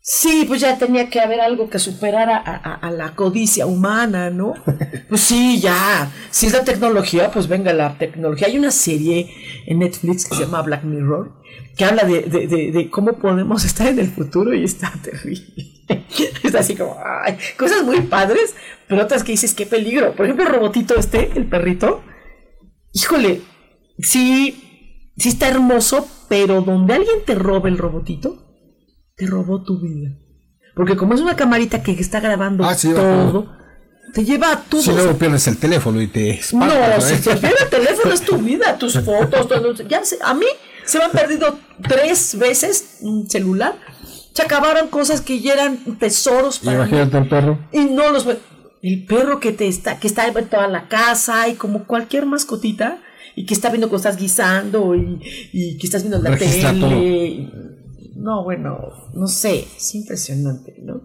Sí, pues ya tenía que haber algo que superara a, a- a la codicia humana, ¿no? (laughs) Pues sí, ya. Si es la tecnología, pues venga la tecnología. Hay una serie en Netflix que se llama Black Mirror, que habla de, de- de- de cómo podemos (laughs) estar en el futuro y está terrible. (laughs) Está así como, ay, cosas muy padres, pero otras que dices, qué peligro. Por ejemplo, el robotito este, el perrito, híjole, sí, sí está hermoso, pero donde alguien te robe el robotito, te robó tu vida. Porque como es una camarita que está grabando Ah, sí, todo, te lleva a todo. Si luego pierdes el teléfono y te espantas, No, si se pierde el teléfono es tu vida, tus (laughs) fotos, todo. Ya sé, a mí se me han perdido tres veces un celular. Se acabaron cosas que ya eran tesoros para mí. Imagínate al perro. Y no los El perro que te está, que está en toda la casa y como cualquier mascotita y que está viendo que estás guisando y, y que estás viendo la Registra tele. No, bueno, no sé, es impresionante, ¿no?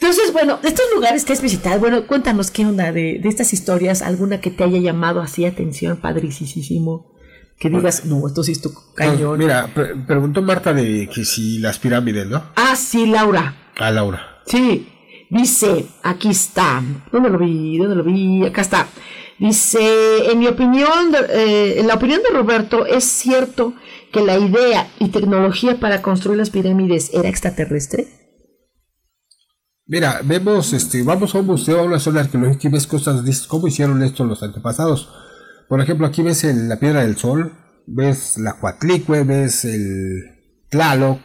Entonces, bueno, de estos lugares que has visitado, bueno, cuéntanos qué onda de, de estas historias, alguna que te haya llamado así atención, padricísimo, que digas, no, esto sí es tu cañón. Mira, pre- preguntó Marta de que si las pirámides, ¿no? Ah, sí, Laura. A Laura. Sí, dice, aquí está. ¿Dónde lo vi? ¿Dónde lo vi? Acá está. Dice, en mi opinión, eh, en la opinión de Roberto, es cierto que la idea y tecnología para construir las pirámides era extraterrestre. Mira, vemos, este, vamos a un museo, a una zona arqueológica y ves cosas, dices, ¿cómo hicieron esto los antepasados? Por ejemplo, aquí ves el- la piedra del sol, ves la Coatlicue, ves el Tlaloc,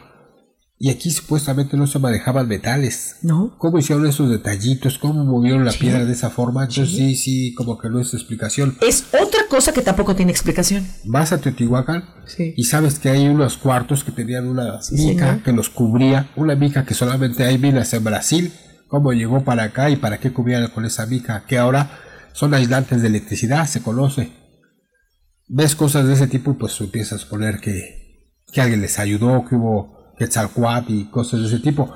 y aquí supuestamente no se manejaban metales. ¿No? ¿Cómo hicieron esos detallitos? ¿Cómo movieron la piedra de esa forma? Entonces sí, sí, como que no es explicación. Es otra cosa que tampoco tiene explicación. Vas a Teotihuacán Sí. y sabes que hay unos cuartos que tenían una mica que los cubría, una mica que solamente hay minas en Brasil, cómo llegó para acá y para qué cubrían con esa mica, que ahora son aislantes de electricidad, se conoce. Ves cosas de ese tipo, pues tú empiezas a poner que, que alguien les ayudó, que hubo Quetzalcoatl y cosas de ese tipo.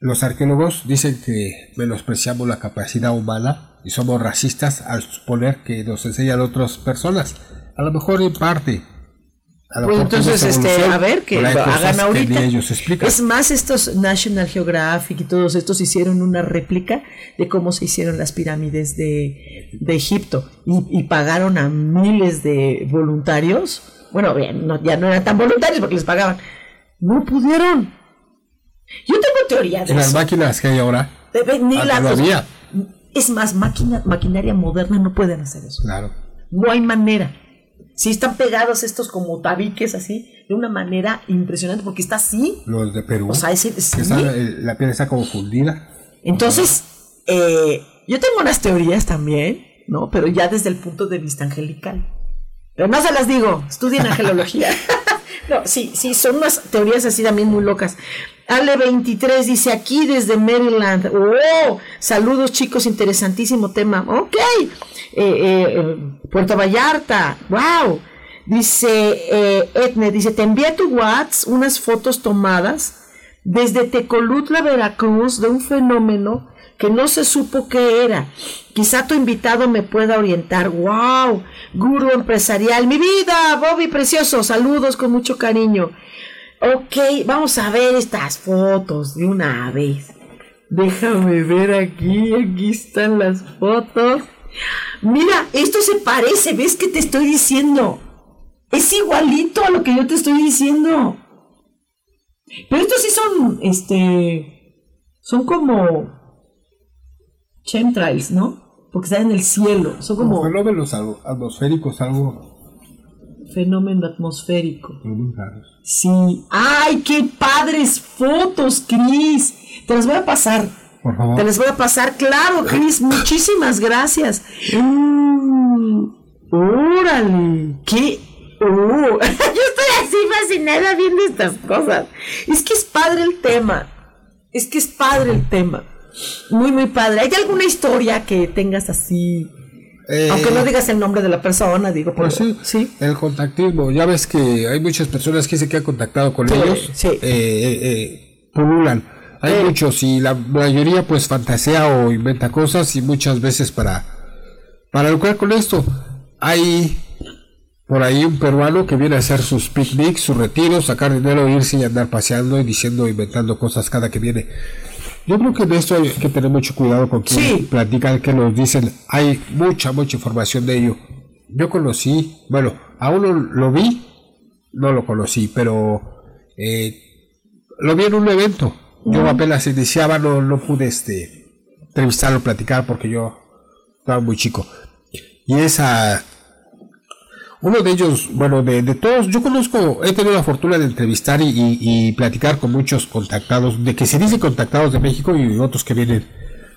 Los arqueólogos dicen que menospreciamos la capacidad humana y somos racistas al suponer que nos enseñan otras personas. A lo mejor en parte. A lo Pues mejor entonces, este, a ver, que hagan ahorita. ellos. Es más, estos National Geographic y todos estos hicieron una réplica de cómo se hicieron las pirámides de, de Egipto y, y pagaron a miles de voluntarios. Bueno, bien, no- ya no eran tan voluntarios porque les pagaban. No pudieron. Yo tengo teoría de En las máquinas que hay ahora, De- ni antes la- no había. Es más, máquina, maquinaria moderna no pueden hacer eso. Claro. No hay manera. Sí están pegados estos como tabiques así, de una manera impresionante, porque está así. Los de Perú. O sea, ese- que sí. está- eh, la piel está como fundida. Entonces, eh, yo tengo unas teorías también, ¿no? Pero ya desde el punto de vista angelical. Pero no se las digo, estudien (laughs) angelología. No, sí, sí, son unas teorías así también muy locas. Ale 23 dice aquí desde Maryland. ¡Oh! Saludos chicos, interesantísimo tema. Ok. Eh, eh, eh, Puerto Vallarta. ¡Wow! Dice eh, Etne, dice, te envié a tu WhatsApp unas fotos tomadas desde Tecolutla, Veracruz, de un fenómeno que no se supo qué era. Quizá tu invitado me pueda orientar. ¡Wow! Guru empresarial. Mi vida, Bobby precioso. Saludos con mucho cariño. Ok, vamos a ver estas fotos de una vez. Déjame ver aquí, aquí están las fotos. Mira, esto se parece, ¿ves que te estoy diciendo? Es igualito a lo que yo te estoy diciendo. Pero estos sí son, este, son como chemtrails, ¿no? Porque están en el cielo, son Como como fenómenos atmosféricos, algo fenómeno atmosférico. muy raros. Sí. ¡Ay, qué padres fotos, Cris! Te las voy a pasar. Por favor. Te las voy a pasar, claro, Cris. Muchísimas gracias. Mm, ¡Órale! ¡Qué! ¡Oh! (laughs) Yo estoy así fascinada viendo estas cosas. Es que es padre el tema. Es que es padre el tema. Muy, muy padre. ¿Hay alguna historia que tengas así? Eh, Aunque no digas el nombre de la persona, digo, Pues pero- sí, el contactismo. Ya ves que hay muchas personas que dicen que han contactado con Sí, ellos. sí. Eh, eh, eh, pululan. Hay Sí. muchos y la mayoría pues fantasea o inventa cosas y muchas veces para, para lucrar con esto. Hay por ahí un peruano que viene a hacer sus picnics, sus retiros, sacar dinero, irse y andar paseando y diciendo, inventando cosas cada que viene. Yo creo que en esto hay que tener mucho cuidado con quien Sí. platican, que nos dicen. Hay mucha, mucha información de ello. Yo conocí, bueno, a uno lo vi, no lo conocí, pero eh, lo vi en un evento. Yo apenas iniciaba, no, no pude este, entrevistarlo, platicar, porque yo estaba muy chico. Y esa Uno de ellos, bueno, de, de todos, yo conozco, he tenido la fortuna de entrevistar y, y- y platicar con muchos contactados, de que se dice contactados de México y otros que vienen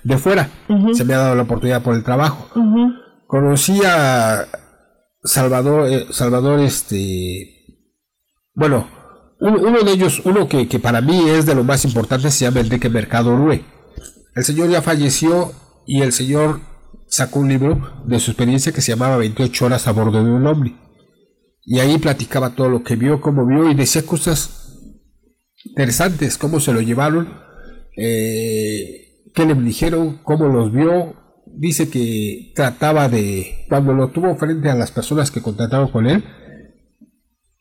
de fuera. Se me ha dado la oportunidad por el trabajo. Conocí a Salvador, eh, Salvador, este, bueno, un- uno de ellos, uno que, que para mí es de lo más importante, se llama Enrique Mercado Rue. El señor ya falleció y el señor sacó un libro de su experiencia que se llamaba 28 horas a bordo de un ovni. Y ahí platicaba todo lo que vio, cómo vio y decía cosas interesantes, cómo se lo llevaron, eh, qué le dijeron, cómo los vio. Dice que trataba de, cuando lo tuvo frente a las personas que contrataron con él,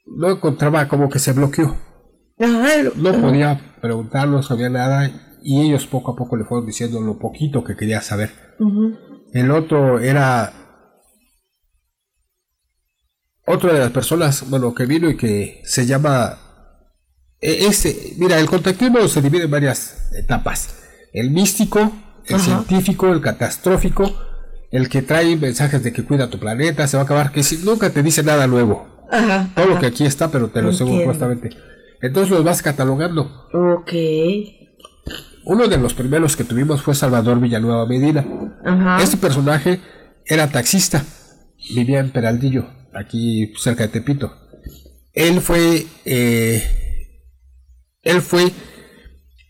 no encontraba como que se bloqueó. No podía preguntar, no sabía nada y ellos poco a poco le fueron diciendo lo poquito que quería saber. El otro era otra de las personas, bueno, que vino y que se llama este, mira, el contactismo se divide en varias etapas. El místico, el Ajá. científico, el catastrófico, el que trae mensajes de que cuida tu planeta, se va a acabar, que si nunca te dice nada nuevo. Ajá. Todo lo que aquí está, pero te lo aseguro Entiendo. justamente. Entonces los vas catalogando. Ok. Uno de los primeros que tuvimos fue Salvador Villanueva Medina. Este personaje era taxista, vivía en Peraldillo, aquí cerca de Tepito. Él fue, eh, él fue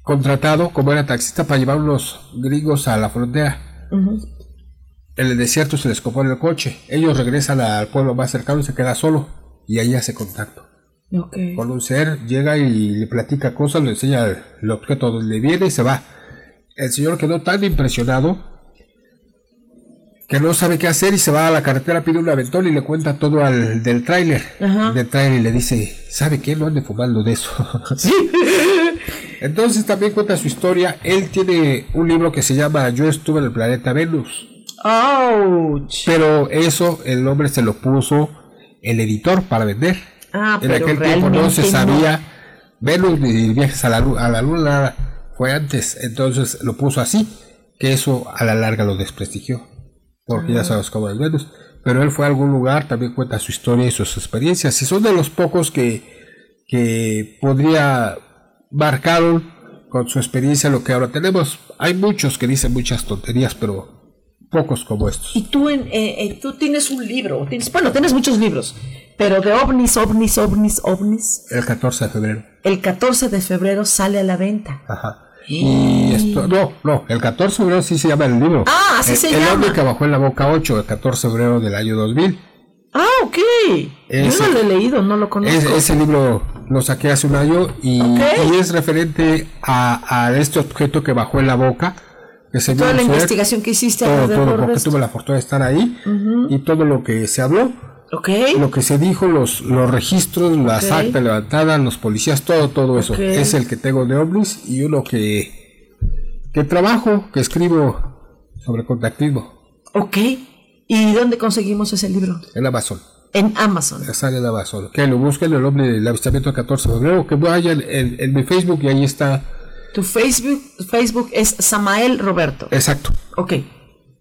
contratado como era taxista para llevar unos gringos a la frontera. En el desierto se les compone el coche. Ellos regresan al pueblo más cercano y se queda solo. Y ahí hace contacto. Con un ser llega y le platica cosas, le enseña el, el objeto donde viene y se va. El señor quedó tan impresionado que no sabe qué hacer y se va a la carretera, pide un aventón y le cuenta todo al del tráiler. Del tráiler y le dice, ¿sabe qué? No ande fumando de eso. (laughs) Entonces también cuenta su historia. Él tiene un libro que se llama Yo estuve en el planeta Venus. Ouch. Pero eso el nombre se lo puso el editor para vender. Ah, en aquel tiempo no se sabía Venus ni viajes a la, a la luna, nada. fue antes. Entonces lo puso así, que eso a la larga lo desprestigió. Porque ya Ah. sabes cómo es Venus. Pero él fue a algún lugar, también cuenta su historia y sus experiencias. Y son de los pocos que, que podría marcaron con su experiencia lo que ahora tenemos. Hay muchos que dicen muchas tonterías, pero pocos como estos. Y tú, en, eh, eh, tú tienes un libro, tienes, bueno, tienes muchos libros, pero de ovnis, ovnis, ovnis, ovnis. El 14 de febrero. El 14 de febrero sale a la venta. Ajá. Y esto, no, no, el 14 de febrero sí se llama el libro. Ah, así el, se el llama. hombre que bajó en la boca 8, el 14 de febrero del año 2000. Ah, ok. Ese- Yo no lo he leído, no lo conozco. Es- ese libro lo saqué hace un año y, Ok. y es referente a, a este objeto que bajó en la boca. Que se Toda la investigación que hiciste todo, todo, porque esto. tuve la fortuna de estar ahí y todo lo que se habló, Lo que se dijo, los, los registros, las Ok. actas levantadas, los policías, todo, todo eso. Es el que tengo de ovnis y uno que, que trabajo, que escribo sobre contactismo Ok. ¿Y dónde conseguimos ese libro? en Amazon. En Amazon. Sale en Amazon. Que lo busquen el hombre del avistamiento del 14 de febrero, que vayan en, en mi Facebook y ahí está. Tu Facebook, Facebook es Samael Roberto. Exacto. Ok.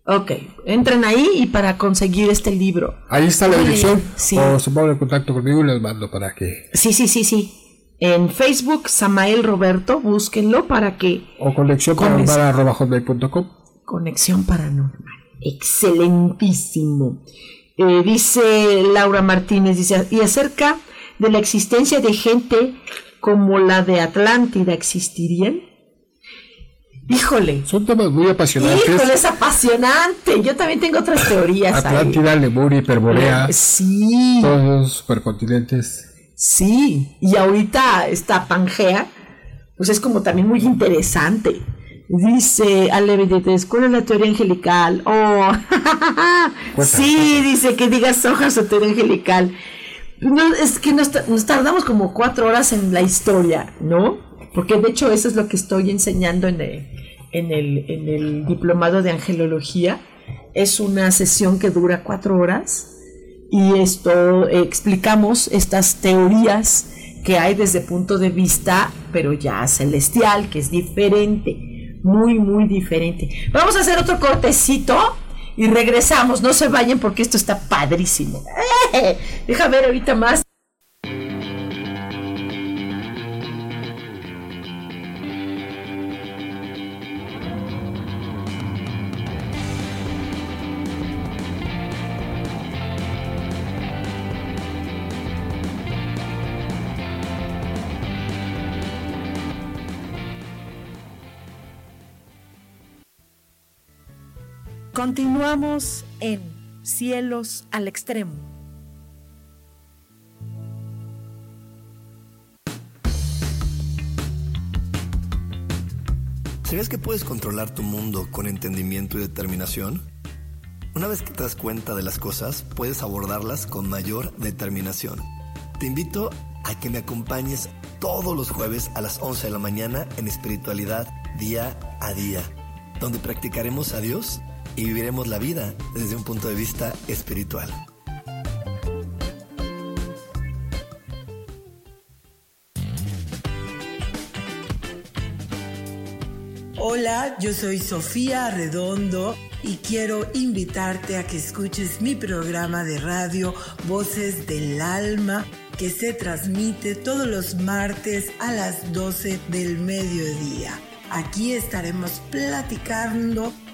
Ok. Entren ahí y para conseguir este libro. Ahí está la dirección. sí. O se ponen en contacto conmigo y les mando para que. Sí, sí, sí, sí. En Facebook, Samael Roberto, búsquenlo para que O conexión Con ese- para arroba hotmail.com. Conexión Paranormal. Excelentísimo. Eh, dice Laura Martínez, dice, y acerca de la existencia de gente como la de Atlántida, ¿existirían? Híjole. Son temas muy apasionantes. Híjole, es apasionante. Yo también tengo otras teorías ahí. Atlántida, Lemuria, Hiperborea. Sí. Todos los supercontinentes. Sí, y ahorita esta Pangea, pues es como también muy interesante. Dice Ale Benítez, ¿cuál es la teoría angelical? Oh, (laughs) sí, dice que digas hojas o teoría angelical. No, es que nos tardamos como cuatro horas en la historia, ¿no? Porque de hecho eso es lo que estoy enseñando en el, en el, en el diplomado de angelología. Es una sesión que dura cuatro horas y esto eh, explicamos estas teorías que hay desde punto de vista, pero ya celestial, que es diferente, muy, muy diferente. Vamos a hacer otro cortecito y regresamos. No se vayan porque esto está padrísimo. (laughs) Deja ver ahorita más. Continuamos en Cielos al Extremo. ¿Sabías que puedes controlar tu mundo con entendimiento y determinación? Una vez que te das cuenta de las cosas, puedes abordarlas con mayor determinación. Te invito a que me acompañes todos los jueves a las 11 de la mañana en espiritualidad día a día, donde practicaremos a Dios y viviremos la vida desde un punto de vista espiritual. Hola, yo soy Sofía Redondo y quiero invitarte a que escuches mi programa de radio Voces del Alma que se transmite todos los martes a las 12 del mediodía. Aquí estaremos platicando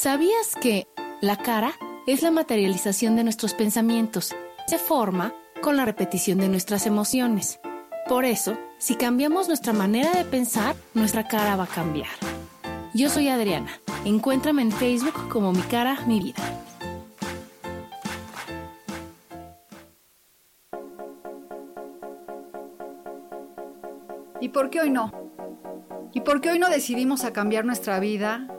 ¿Sabías que la cara es la materialización de nuestros pensamientos? Se forma con la repetición de nuestras emociones. Por eso, si cambiamos nuestra manera de pensar, nuestra cara va a cambiar. Yo soy Adriana. Encuéntrame en Facebook como Mi Cara, Mi Vida. ¿Y por qué hoy no? ¿Y por qué hoy no decidimos a cambiar nuestra vida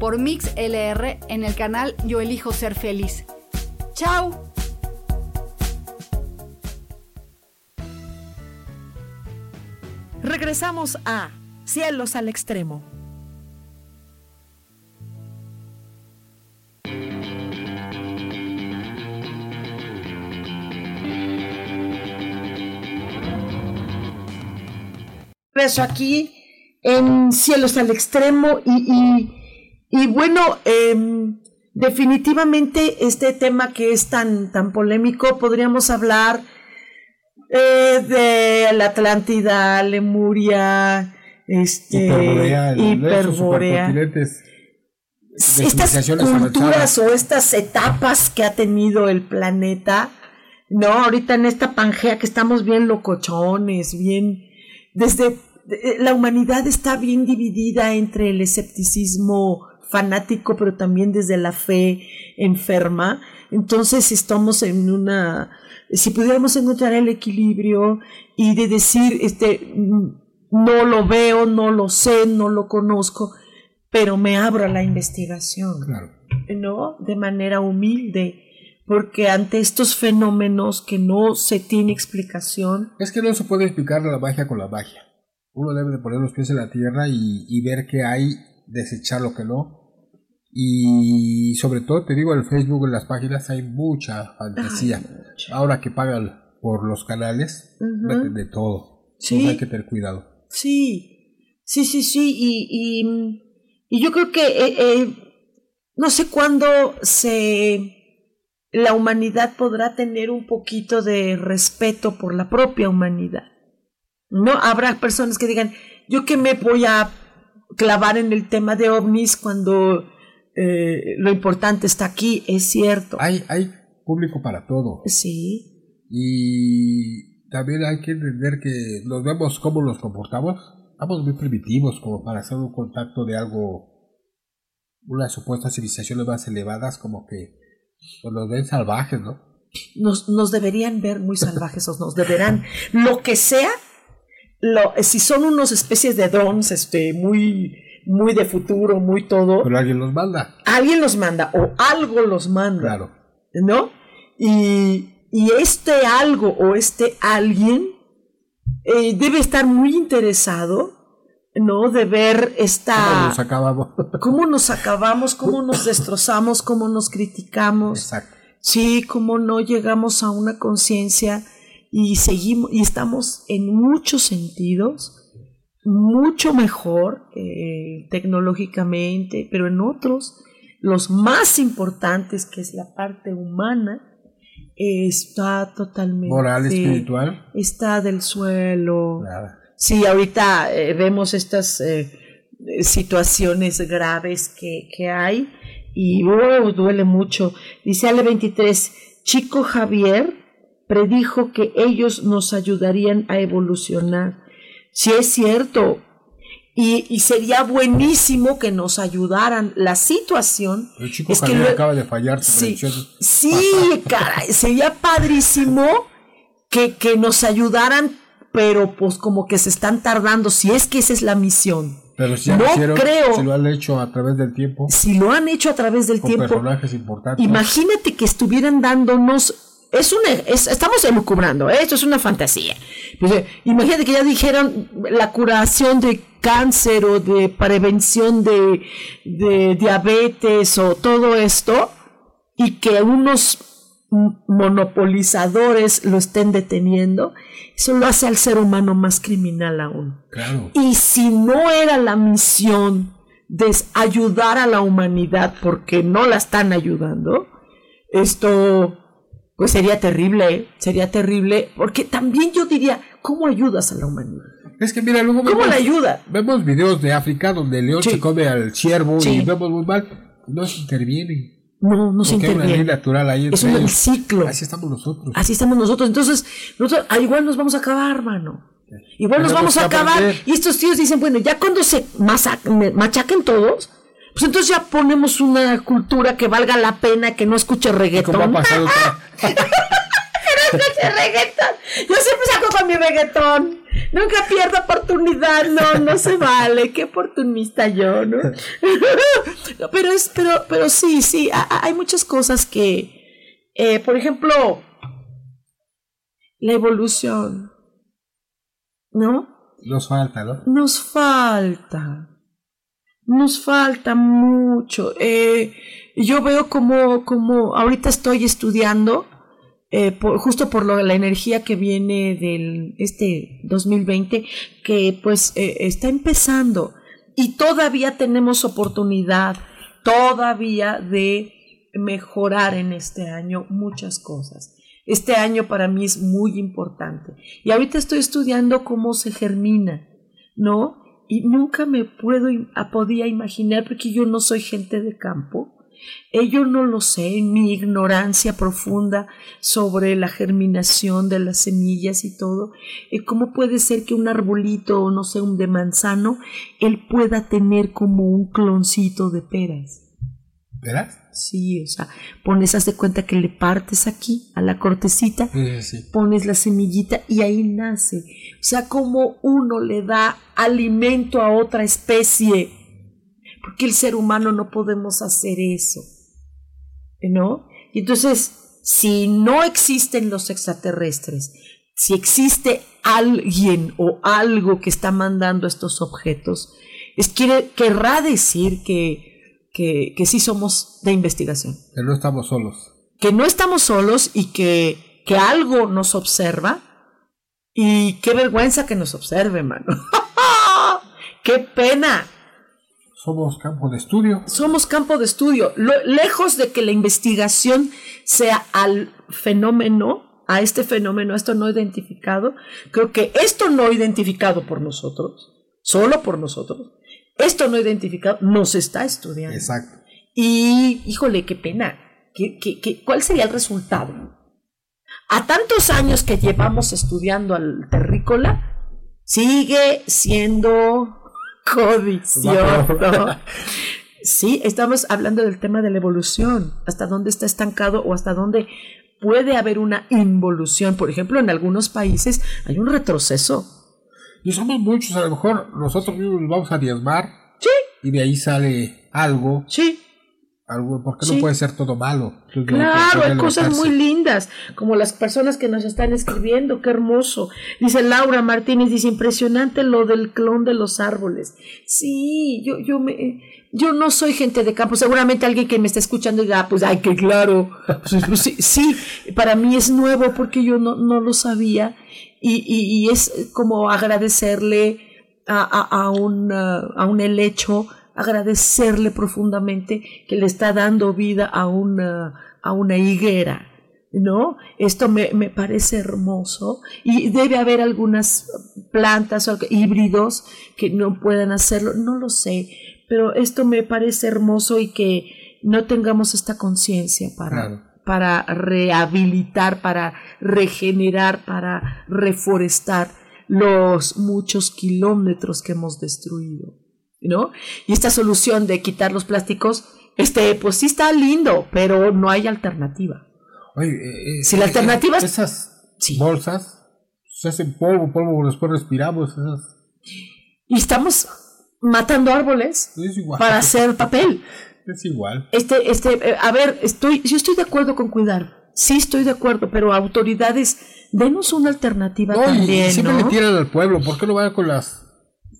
por Mix LR en el canal Yo Elijo Ser Feliz. ¡Chao! Regresamos a Cielos al Extremo. Eso aquí en Cielos al Extremo y y bueno, em, definitivamente este tema que es tan, tan polémico, podríamos hablar eh, de la Atlántida, Lemuria, este, Hiperborea, estas culturas o estas etapas que ha tenido el planeta, no, ahorita en esta Pangea que estamos bien locochones, bien, desde la humanidad está bien dividida entre el escepticismo fanático, pero también desde la fe enferma. Entonces estamos en una, si pudiéramos encontrar el equilibrio y de decir, este, no lo veo, no lo sé, no lo conozco, pero me abro a la investigación, ¿no? De manera humilde, porque ante estos fenómenos que no se tiene explicación. Es que no se puede explicar la magia con la magia. Uno debe de poner los pies en la tierra y, y ver qué hay, desechar lo que no, y sobre todo, te digo, en Facebook, en las páginas hay mucha fantasía. Ahora que pagan por los canales, de todo. Sí. hay que tener cuidado. Sí, sí, sí, sí. Y, y, yo creo que eh, eh, no sé cuándo se la humanidad podrá tener un poquito de respeto por la propia humanidad. No habrá personas que digan, yo que me voy a clavar en el tema de ovnis cuando eh, lo importante está aquí, es cierto. Hay, hay público para todo. Sí. Y también hay que entender que nos vemos cómo nos comportamos. Estamos muy primitivos como para hacer un contacto de algo, unas supuestas civilizaciones más elevadas, como que pues, nos ven salvajes, ¿no? Nos, nos deberían ver muy salvajes o nos deberán, lo que sea, lo, si son unos especies de drones este, muy, muy de futuro, muy todo. Pero alguien los manda. Alguien los manda o algo los manda. Claro. ¿No? Y, y este algo o este alguien eh, debe estar muy interesado, ¿no? De ver esta... ¿Cómo nos acabamos? (laughs) cómo nos acabamos, cómo (laughs) nos destrozamos, cómo nos criticamos. Exacto. Sí, cómo no llegamos a una conciencia y seguimos y estamos en muchos sentidos mucho mejor eh, tecnológicamente, pero en otros, los más importantes, que es la parte humana, está totalmente... Moral, espiritual. Está del suelo. Nada. Sí, ahorita eh, vemos estas eh, situaciones graves que, que hay y oh, duele mucho. Dice Ale 23, Chico Javier predijo que ellos nos ayudarían a evolucionar. Si es cierto, y, y, sería buenísimo que nos ayudaran. La situación El chico es que lo- acaba de fallar Sí, sí, caray, sería padrísimo que, que nos ayudaran, pero pues como que se están tardando, si es que esa es la misión. Pero si ya no hicieron, creo. si lo han hecho a través del tiempo, Si lo han hecho a través del con tiempo, personajes importantes. Imagínate que estuvieran dándonos. Es una, es- estamos elucubrando, ¿eh? esto es una fantasía. Pues, eh, imagínate que ya dijeron la curación de cáncer o de prevención de, de diabetes o todo esto y que unos monopolizadores lo estén deteniendo. Eso lo hace al ser humano más criminal aún. Claro. Y si no era la misión de ayudar a la humanidad porque no la están ayudando, esto pues sería terrible, ¿eh? sería terrible, porque también yo diría, ¿cómo ayudas a la humanidad? Es que mira, luego ¿Cómo vemos, la ayuda? vemos videos de África donde el león Sí. se come al ciervo Sí. y vemos muy mal. No se interviene. No, no se Porque hay una ley interviene. natural ahí Es un ciclo. Así estamos nosotros. Así estamos nosotros. Entonces, nosotros ah, igual nos vamos a acabar, hermano. Igual nos vamos a acabar. Y estos tíos dicen, bueno, ya cuando se machaquen todos, pues entonces ya ponemos una cultura que valga la pena, que no escuche reggaetón. Como ha pasado (laughs) escuche reggaetón. Yo siempre saco con mi reggaetón. Nunca pierdo oportunidad. No, no se vale. Qué oportunista yo, ¿no? (laughs) pero es, pero, pero sí, sí. a- hay muchas cosas que, eh, por ejemplo, la evolución, ¿no? Nos falta, ¿no? Nos falta. Nos falta mucho. Eh, yo veo como, como ahorita estoy estudiando, eh, por- justo por lo, la energía que viene del este 2020, que pues eh, está empezando y todavía tenemos oportunidad, todavía de mejorar en este año muchas cosas. Este año para mí es muy importante. Y ahorita estoy estudiando cómo se germina, ¿no? Y nunca me puedo, podía imaginar, porque yo no soy gente de campo, eh, yo no lo sé, mi ignorancia profunda sobre la germinación de las semillas y todo, eh, ¿cómo puede ser que un arbolito, o no sé, un de manzano, él pueda tener como un cloncito de peras? ¿Verás? Sí, o sea, pones, haz de cuenta que le partes aquí a la cortecita, Sí, sí, sí. pones la semillita y ahí nace. O sea, como uno le da alimento a otra especie. Porque el ser humano no podemos hacer eso. ¿No? Y entonces, si no existen los extraterrestres, si existe alguien o algo que está mandando estos objetos, es quiere, querrá decir que, que, que sí somos de investigación Que no estamos solos. que no estamos solos y que, que algo nos observa. Y qué vergüenza que nos observe, mano. (laughs) ¡Qué pena! Somos campo de estudio. Somos campo de estudio. Lo- lejos de que la investigación sea al fenómeno, a este fenómeno, a esto no identificado, creo que esto no identificado por nosotros, solo por nosotros, esto no identificado, nos está estudiando. Exacto. Y, híjole, qué pena. cuál sería el resultado? A tantos años que llevamos estudiando al terrícola, sigue siendo codicioso. Sí, estamos hablando del tema de la evolución, hasta dónde está estancado o hasta dónde puede haber una involución. Por ejemplo, en algunos países hay un retroceso. Y somos muchos, a lo mejor nosotros mismos vamos a diezmar. Sí. Y de ahí sale algo. Sí. Algo, porque no puede ser todo malo. Claro, hay cosas muy lindas, como las personas que nos están escribiendo, qué hermoso. Dice Laura Martínez, dice impresionante lo del clon de los árboles. Sí, yo, yo me, yo no soy gente de campo, seguramente alguien que me está escuchando diga, ah, pues, ay, qué claro. (laughs) Pues, pues, sí, sí, para mí es nuevo porque yo no, no lo sabía y, y, es como agradecerle a, a, a, un, a un helecho, agradecerle profundamente que le está dando vida a una, a una higuera. ¿no? Esto me, me, parece hermoso y debe haber algunas plantas o híbridos que no puedan hacerlo, no lo sé, pero esto me parece hermoso y que no tengamos esta conciencia para, para rehabilitar, para regenerar, para reforestar los muchos kilómetros que hemos destruido, ¿no? Y esta solución de quitar los plásticos, este, pues sí está lindo, pero no hay alternativa. Oye, eh, eh, si la alternativa es... Esas bolsas se hacen polvo, polvo, después respiramos. Y estamos matando árboles para hacer papel. (laughs) Es igual. Este, este, eh, a ver, estoy, yo estoy de acuerdo con cuidar. Sí, estoy de acuerdo, pero autoridades, denos una alternativa también. Y siempre le tiran al pueblo. ¿Por qué no van con las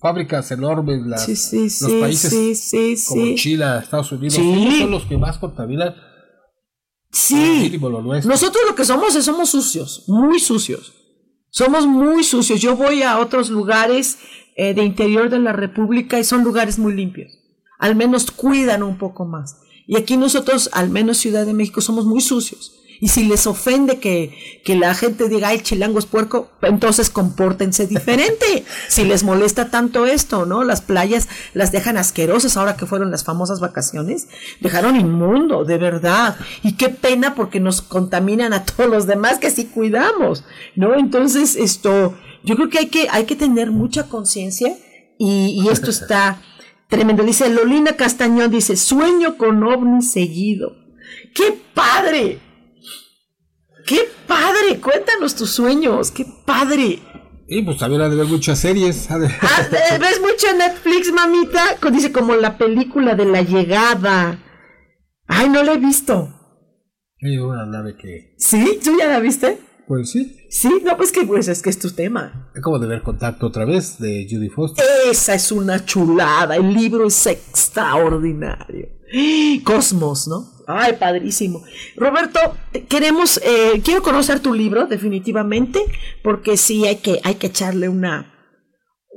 fábricas enormes, las, los países como Chile, Estados Unidos? son los que más contaminan. Sí. Nosotros lo que somos es somos sucios, muy sucios. Somos muy sucios. Yo voy a otros lugares eh, de interior de la República y son lugares muy limpios. Al menos cuidan un poco más. Y aquí nosotros, al menos Ciudad de México, somos muy sucios. Y si les ofende que, que la gente diga, ay, chilango es puerco, entonces compórtense diferente. (laughs) si les molesta tanto esto, ¿no? Las playas las dejan asquerosas ahora que fueron las famosas vacaciones. Dejaron inmundo, de verdad. Y qué pena porque nos contaminan a todos los demás que sí cuidamos, ¿no? Entonces, esto, yo creo que hay que, hay que tener mucha conciencia y, esto (laughs) está tremendo. Dice Lolina Castañón, dice, sueño con ovni seguido. ¡Qué padre! ¡Qué padre! Cuéntanos tus sueños, ¡qué padre! Y pues también ha de ver muchas series. Ah, ¿Ves mucho Netflix, mamita? Dice como la película de la llegada. Ay, no la he visto. Hay una nave que... ¿Sí? ¿Tú ya la viste? Pues sí. Sí, no, pues que pues es que es tu tema. Como de ver contacto otra vez de Judy Foster. Esa es una chulada. El libro es extraordinario. (gasps) Cosmos, ¿no? Ay, padrísimo. Roberto, queremos, eh, quiero conocer tu libro, definitivamente, porque sí hay que, hay que echarle una,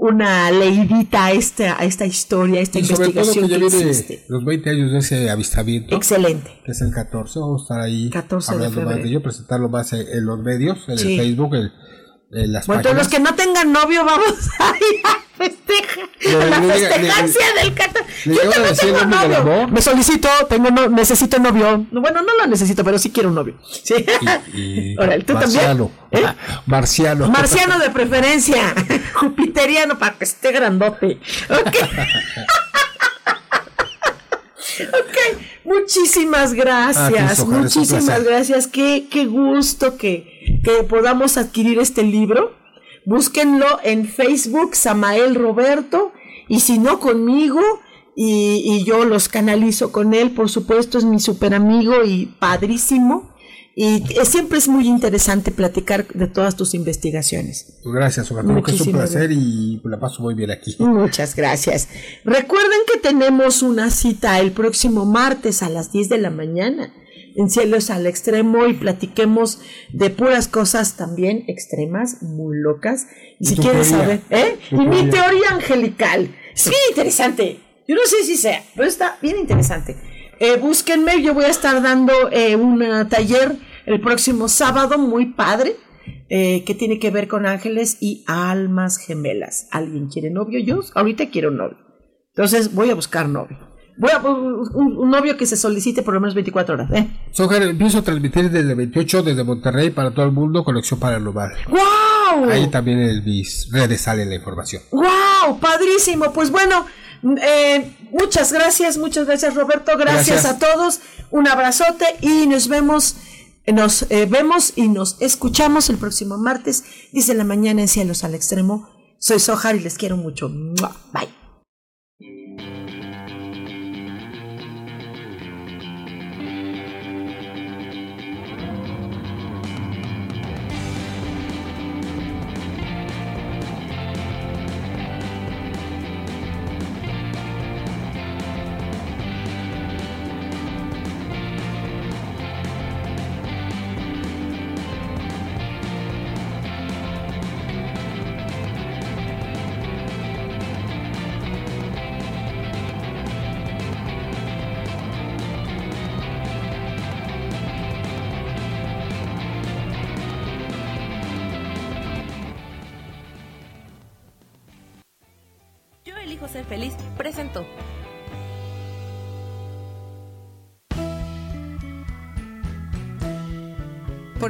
una leidita a esta, a esta historia, a esta y sobre investigación todo que, ya viene los 20 años de ese avistamiento. Excelente. Que es el 14, vamos a estar ahí 14 hablando más de ello, presentarlo más en, los medios, en el Facebook, en, las bueno, los que no tengan novio, vamos (laughs) a ir a festejar. la festejancia del 14. Yo también tengo novio. Me solicito, tengo no, necesito novio. Bueno, no lo necesito, pero sí quiero un novio. Sí. Y, (laughs) ¿tú Marciano. también? ¿Eh? Marciano. Marciano de preferencia. (laughs) Jupiteriano para que esté grandote. Ok. (laughs) ok, muchísimas gracias, muchísimas gracias. Qué, qué gusto que, que podamos adquirir este libro. Búsquenlo en Facebook, Samael Roberto, y si no conmigo, y, y, yo los canalizo con él, por supuesto, es mi super amigo y padrísimo. Y siempre es muy interesante platicar de todas tus investigaciones. Gracias, Creo que es un placer y la paso muy bien aquí. Muchas gracias. Recuerden que tenemos una cita el próximo martes a las 10 de la mañana en Cielos al Extremo y platiquemos de puras cosas también extremas, muy locas. Y, si quieres saber, ¿eh? Y mi teoría angelical. Es bien interesante. Yo no sé si sea, pero está bien interesante. Eh, búsquenme, yo voy a estar dando eh, un taller el próximo sábado, muy padre, eh, que tiene que ver con ángeles y almas gemelas. ¿Alguien quiere novio? Yo ahorita quiero novio. Entonces voy a buscar novio. Bueno, un, un novio que se solicite por lo menos 24 horas, ¿eh? Sojar, empiezo a transmitir desde el 28 desde Monterrey para todo el mundo, conexión paranormal. ¡Wow! Ahí también en mis redes sale la información. ¡Wow! Padrísimo. Pues bueno, eh, muchas gracias, muchas gracias Roberto, gracias, Gracias. a todos, un abrazote y nos vemos, nos eh, vemos y nos escuchamos el próximo martes, 10 de la mañana en Cielos al Extremo. Soy Sojar y les quiero mucho. Bye.